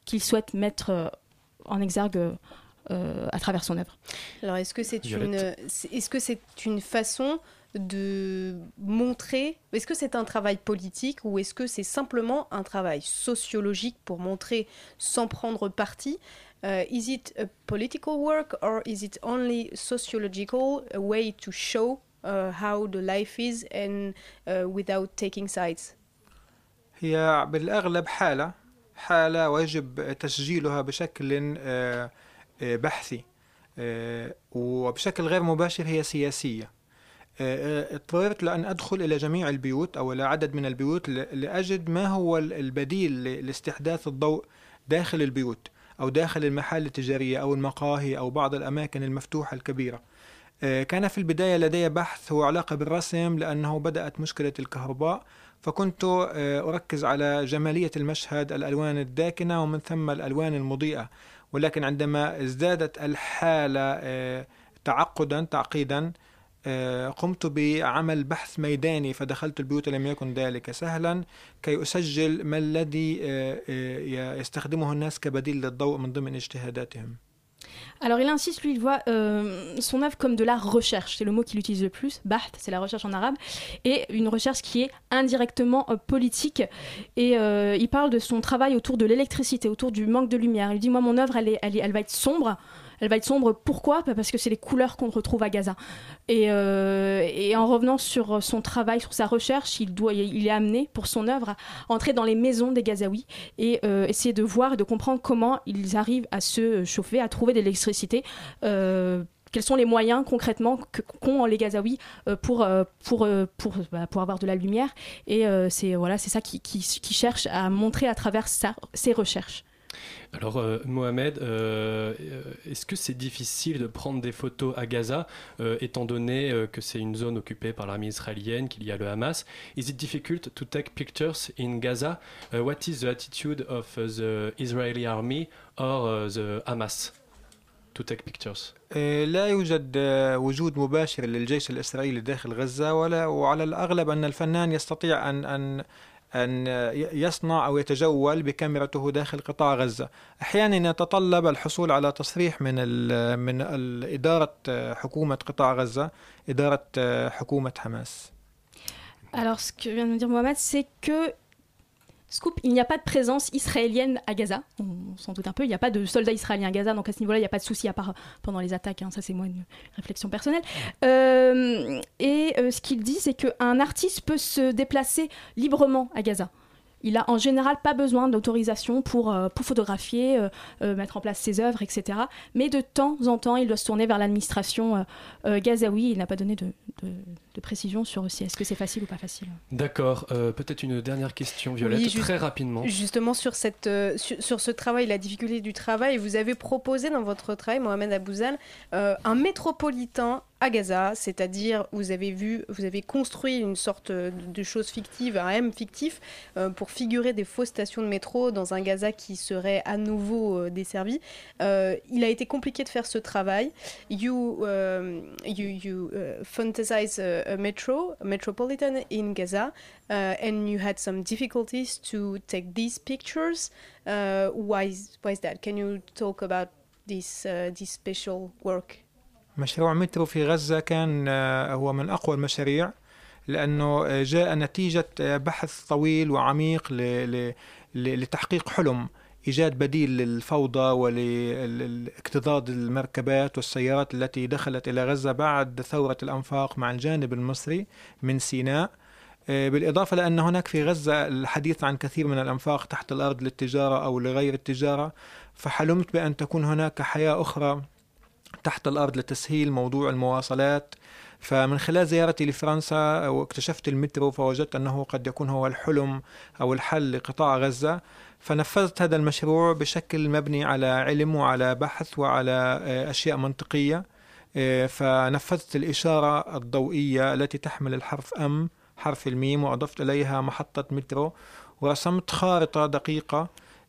qu'il souhaite mettre euh, en exergue euh, à travers son œuvre. Alors, est-ce que c'est une, est-ce que c'est une façon de montrer, est-ce que c'est un travail politique ou est-ce que c'est simplement un travail sociologique pour montrer sans prendre parti Euh, Is it a political work or is it only sociological, a way to show uh, how the life is and uh, without taking sides هي بالأغلب حالة حالة ويجب تسجيلها بشكل آه، آه، بحثي آه، وبشكل غير مباشر هي سياسية آه، آه، اضطررت لأن أدخل إلى جميع البيوت أو إلى عدد من البيوت لأجد ما هو ال- البديل لاستحداث الضوء داخل البيوت أو داخل المحال التجارية أو المقاهي أو بعض الأماكن المفتوحة الكبيرة. آه، كان في البداية لدي بحث هو علاقة بالرسم لأنه بدأت مشكلة الكهرباء فكنت آه، أركز على جمالية المشهد الألوان الداكنة ومن ثم الألوان المضيئة. ولكن عندما ازدادت الحالة آه، تعقدا تعقيدا آه، قمت بعمل بحث ميداني فدخلت البيوت لم يكن ذلك سهلا كي أسجل ما الذي آه، آه، يستخدمه الناس كبديل للضوء من ضمن اجتهاداتهم Alors il insiste, lui, il voit euh, son œuvre comme de la recherche. C'est le mot qu'il utilise le plus, Baht, c'est la recherche en arabe, et une recherche qui est indirectement euh, politique. Et euh, il parle de son travail autour de l'électricité, autour du manque de lumière. Il dit, moi, mon œuvre, elle, est, elle, est- elle va être sombre. Elle va être sombre, pourquoi? Bah, Parce que c'est les couleurs qu'on retrouve à Gaza. Et, euh, et en revenant sur son travail, sur sa recherche, il, doit, il est amené, pour son œuvre, à entrer dans les maisons des Gazaouis et euh, essayer de voir et de comprendre comment ils arrivent à se chauffer, à trouver de l'électricité. euh, quels sont les moyens concrètement qu'ont les Gazaouis pour, pour, pour, bah, pour avoir de la lumière Et c'est voilà, ça qui, qui, cherche à montrer à travers ses recherches. Alors, euh, Mohamed, euh, euh, est-ce que c'est difficile de prendre des photos à Gaza, euh, étant donné euh, que c'est une zone occupée par l'armée israélienne, qu'il y a le Hamas Is it difficult to take pictures in Gaza Uh, What is the attitude of uh, the Israeli army or uh, the Hamas to take pictures آه، لا يوجد آه، وجود مباشر للجيش الإسرائيلي داخل غزة ولا وعلى الأغلب أن الفنان يستطيع أن أن أن يصنع أو يتجول بكاميرته داخل قطاع غزة. أحيانا يتطلب الحصول على تصريح من من إدارة حكومة قطاع غزة إدارة حكومة حماس. Alors, ce que vient de dire Mohamed, c'est que, scoop, il n'y a pas de présence israélienne à Gaza. On s'en doute un peu, il n'y a pas de soldats israéliens à Gaza, donc à ce niveau-là, il n'y a pas de souci, à part pendant les attaques. hein. ça, c'est moi une réflexion personnelle. Euh, et euh, ce qu'il dit, c'est qu'un artiste peut se déplacer librement à Gaza. Il a en général pas besoin d'autorisation pour, euh, pour photographier, euh, euh, mettre en place ses œuvres, etc. Mais de temps en temps, il doit se tourner vers l'administration euh, euh, gazaoui. Il n'a pas donné de, de- de précision sur si est-ce que c'est facile ou pas facile. D'accord, euh, peut-être une dernière question, Violette, Oui, très rapidement. Justement, sur, cette, euh, sur, sur ce travail, la difficulté du travail, vous avez proposé dans votre travail, Mohamed Abouzal, euh, un métropolitain à Gaza, c'est-à-dire vous avez vu, vous avez construit une sorte de, chose fictive, un M fictif, euh, pour figurer des fausses stations de métro dans un Gaza qui serait à nouveau euh, desservi. Euh, il a été compliqué de faire ce travail. You, you, you uh, fantasize a, metro, metropolitan in Gaza, uh, and you had some difficulties to take these pictures. Uh, why, is, why is that? Can you talk about this, uh, this special work? مشروع مترو في غزة كان آه، هو من أقوى المشاريع لأنه آه، جاء نتيجة آه، بحث طويل وعميق لتحقيق حلم إيجاد بديل للفوضى ولاكتظاظ المركبات والسيارات التي دخلت إلى غزة بعد ثورة الأنفاق مع الجانب المصري من سيناء. بالإضافة لأن هناك في غزة الحديث عن كثير من الأنفاق تحت الأرض للتجارة أو لغير التجارة فحلمت بأن تكون هناك حياة أخرى تحت الأرض لتسهيل موضوع المواصلات. فمن خلال زيارتي لفرنسا واكتشفت المترو فوجدت أنه قد يكون هو الحلم أو الحل لقطاع غزة. فنفذت هذا المشروع بشكل مبني على علم وعلى بحث وعلى آه، أشياء منطقية. آه، فنفذت الإشارة الضوئية التي تحمل الحرف أم حرف الميم وأضفت إليها محطة مترو. ورسمت خارطة دقيقة.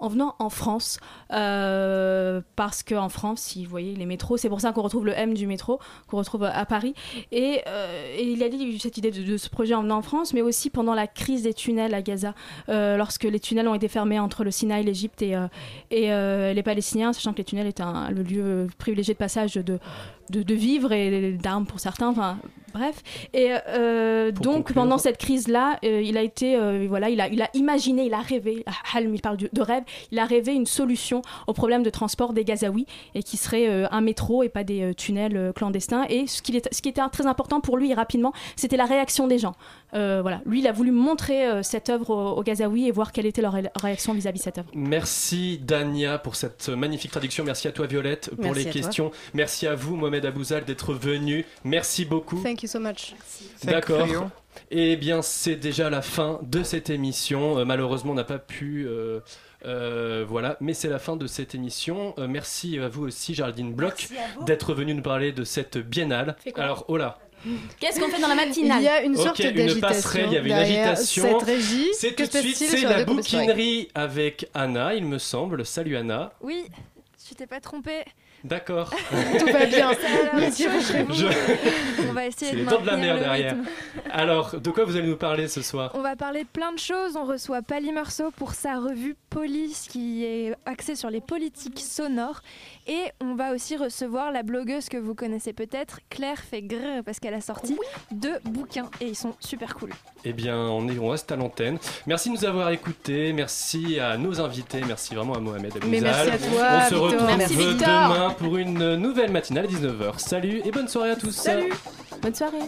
en venant en France, euh, parce qu'en France, si vous voyez les métros, c'est pour ça qu'on retrouve le M du métro, qu'on retrouve à Paris, et, euh, il a dit cette idée de, ce projet en venant en France, mais aussi pendant la crise des tunnels à Gaza, euh, lorsque les tunnels ont été fermés entre le Sinaï, l'Égypte et, les Palestiniens, sachant que les tunnels étaient le lieu privilégié de passage de, de, de vivres et d'armes pour certains, enfin bref. Et euh, donc conclure. pendant cette crise-là, euh, il a été, euh, voilà, il a, il a imaginé, il a rêvé, Halm, il parle de, rêve, il a rêvé une solution au problème de transport des Gazaouis et qui serait un métro et pas des tunnels clandestins. Et ce qui, est, ce qui était très important pour lui rapidement, c'était la réaction des gens. Euh, voilà, lui, il a voulu montrer euh, cette œuvre aux, aux Gazaouis et voir quelle était leur ré- réaction vis-à-vis de cette œuvre. Merci Dania pour cette magnifique traduction. Merci à toi Violette pour Merci les toi. questions. Merci à vous Mohamed Abouzal d'être venu. Merci beaucoup. Thank you so much. D'accord. Eh bien, c'est déjà la fin de cette émission. Euh, malheureusement, on n'a pas pu. euh, euh, voilà, mais c'est la fin de cette émission. Euh, merci à vous aussi, Géraldine Bloch, d'être venue nous parler de cette biennale. Alors, oh là, Qu'est-ce qu'on fait dans la matinale Il y a une sorte Ok, une d'agitation. passerelle, il y avait une derrière agitation. Cette régie. c'est tout de suite, c'est la bouquinerie avec Anna, il me semble. Salut Anna. Oui, tu t'es pas trompé. D'accord. *laughs* Tout va bien. Je- On va essayer C'est de les dents de la mer le derrière. rythme. Alors, de quoi vous allez nous parler ce soir? On va parler de plein de choses. On reçoit Pali Meursault pour sa revue Police qui est axée sur les politiques sonores. Et on va aussi recevoir la blogueuse que vous connaissez peut-être, Claire fait grrr parce qu'elle a sorti deux bouquins et ils sont super cool. Eh bien, on, est, on reste à l'antenne. Merci de nous avoir écoutés. Merci à nos invités. Merci vraiment à Mohamed Abouzal. Mais merci à toi, On se retrouve Merci, demain pour une nouvelle matinale à 19h. Salut et bonne soirée à tous. Salut Bonne soirée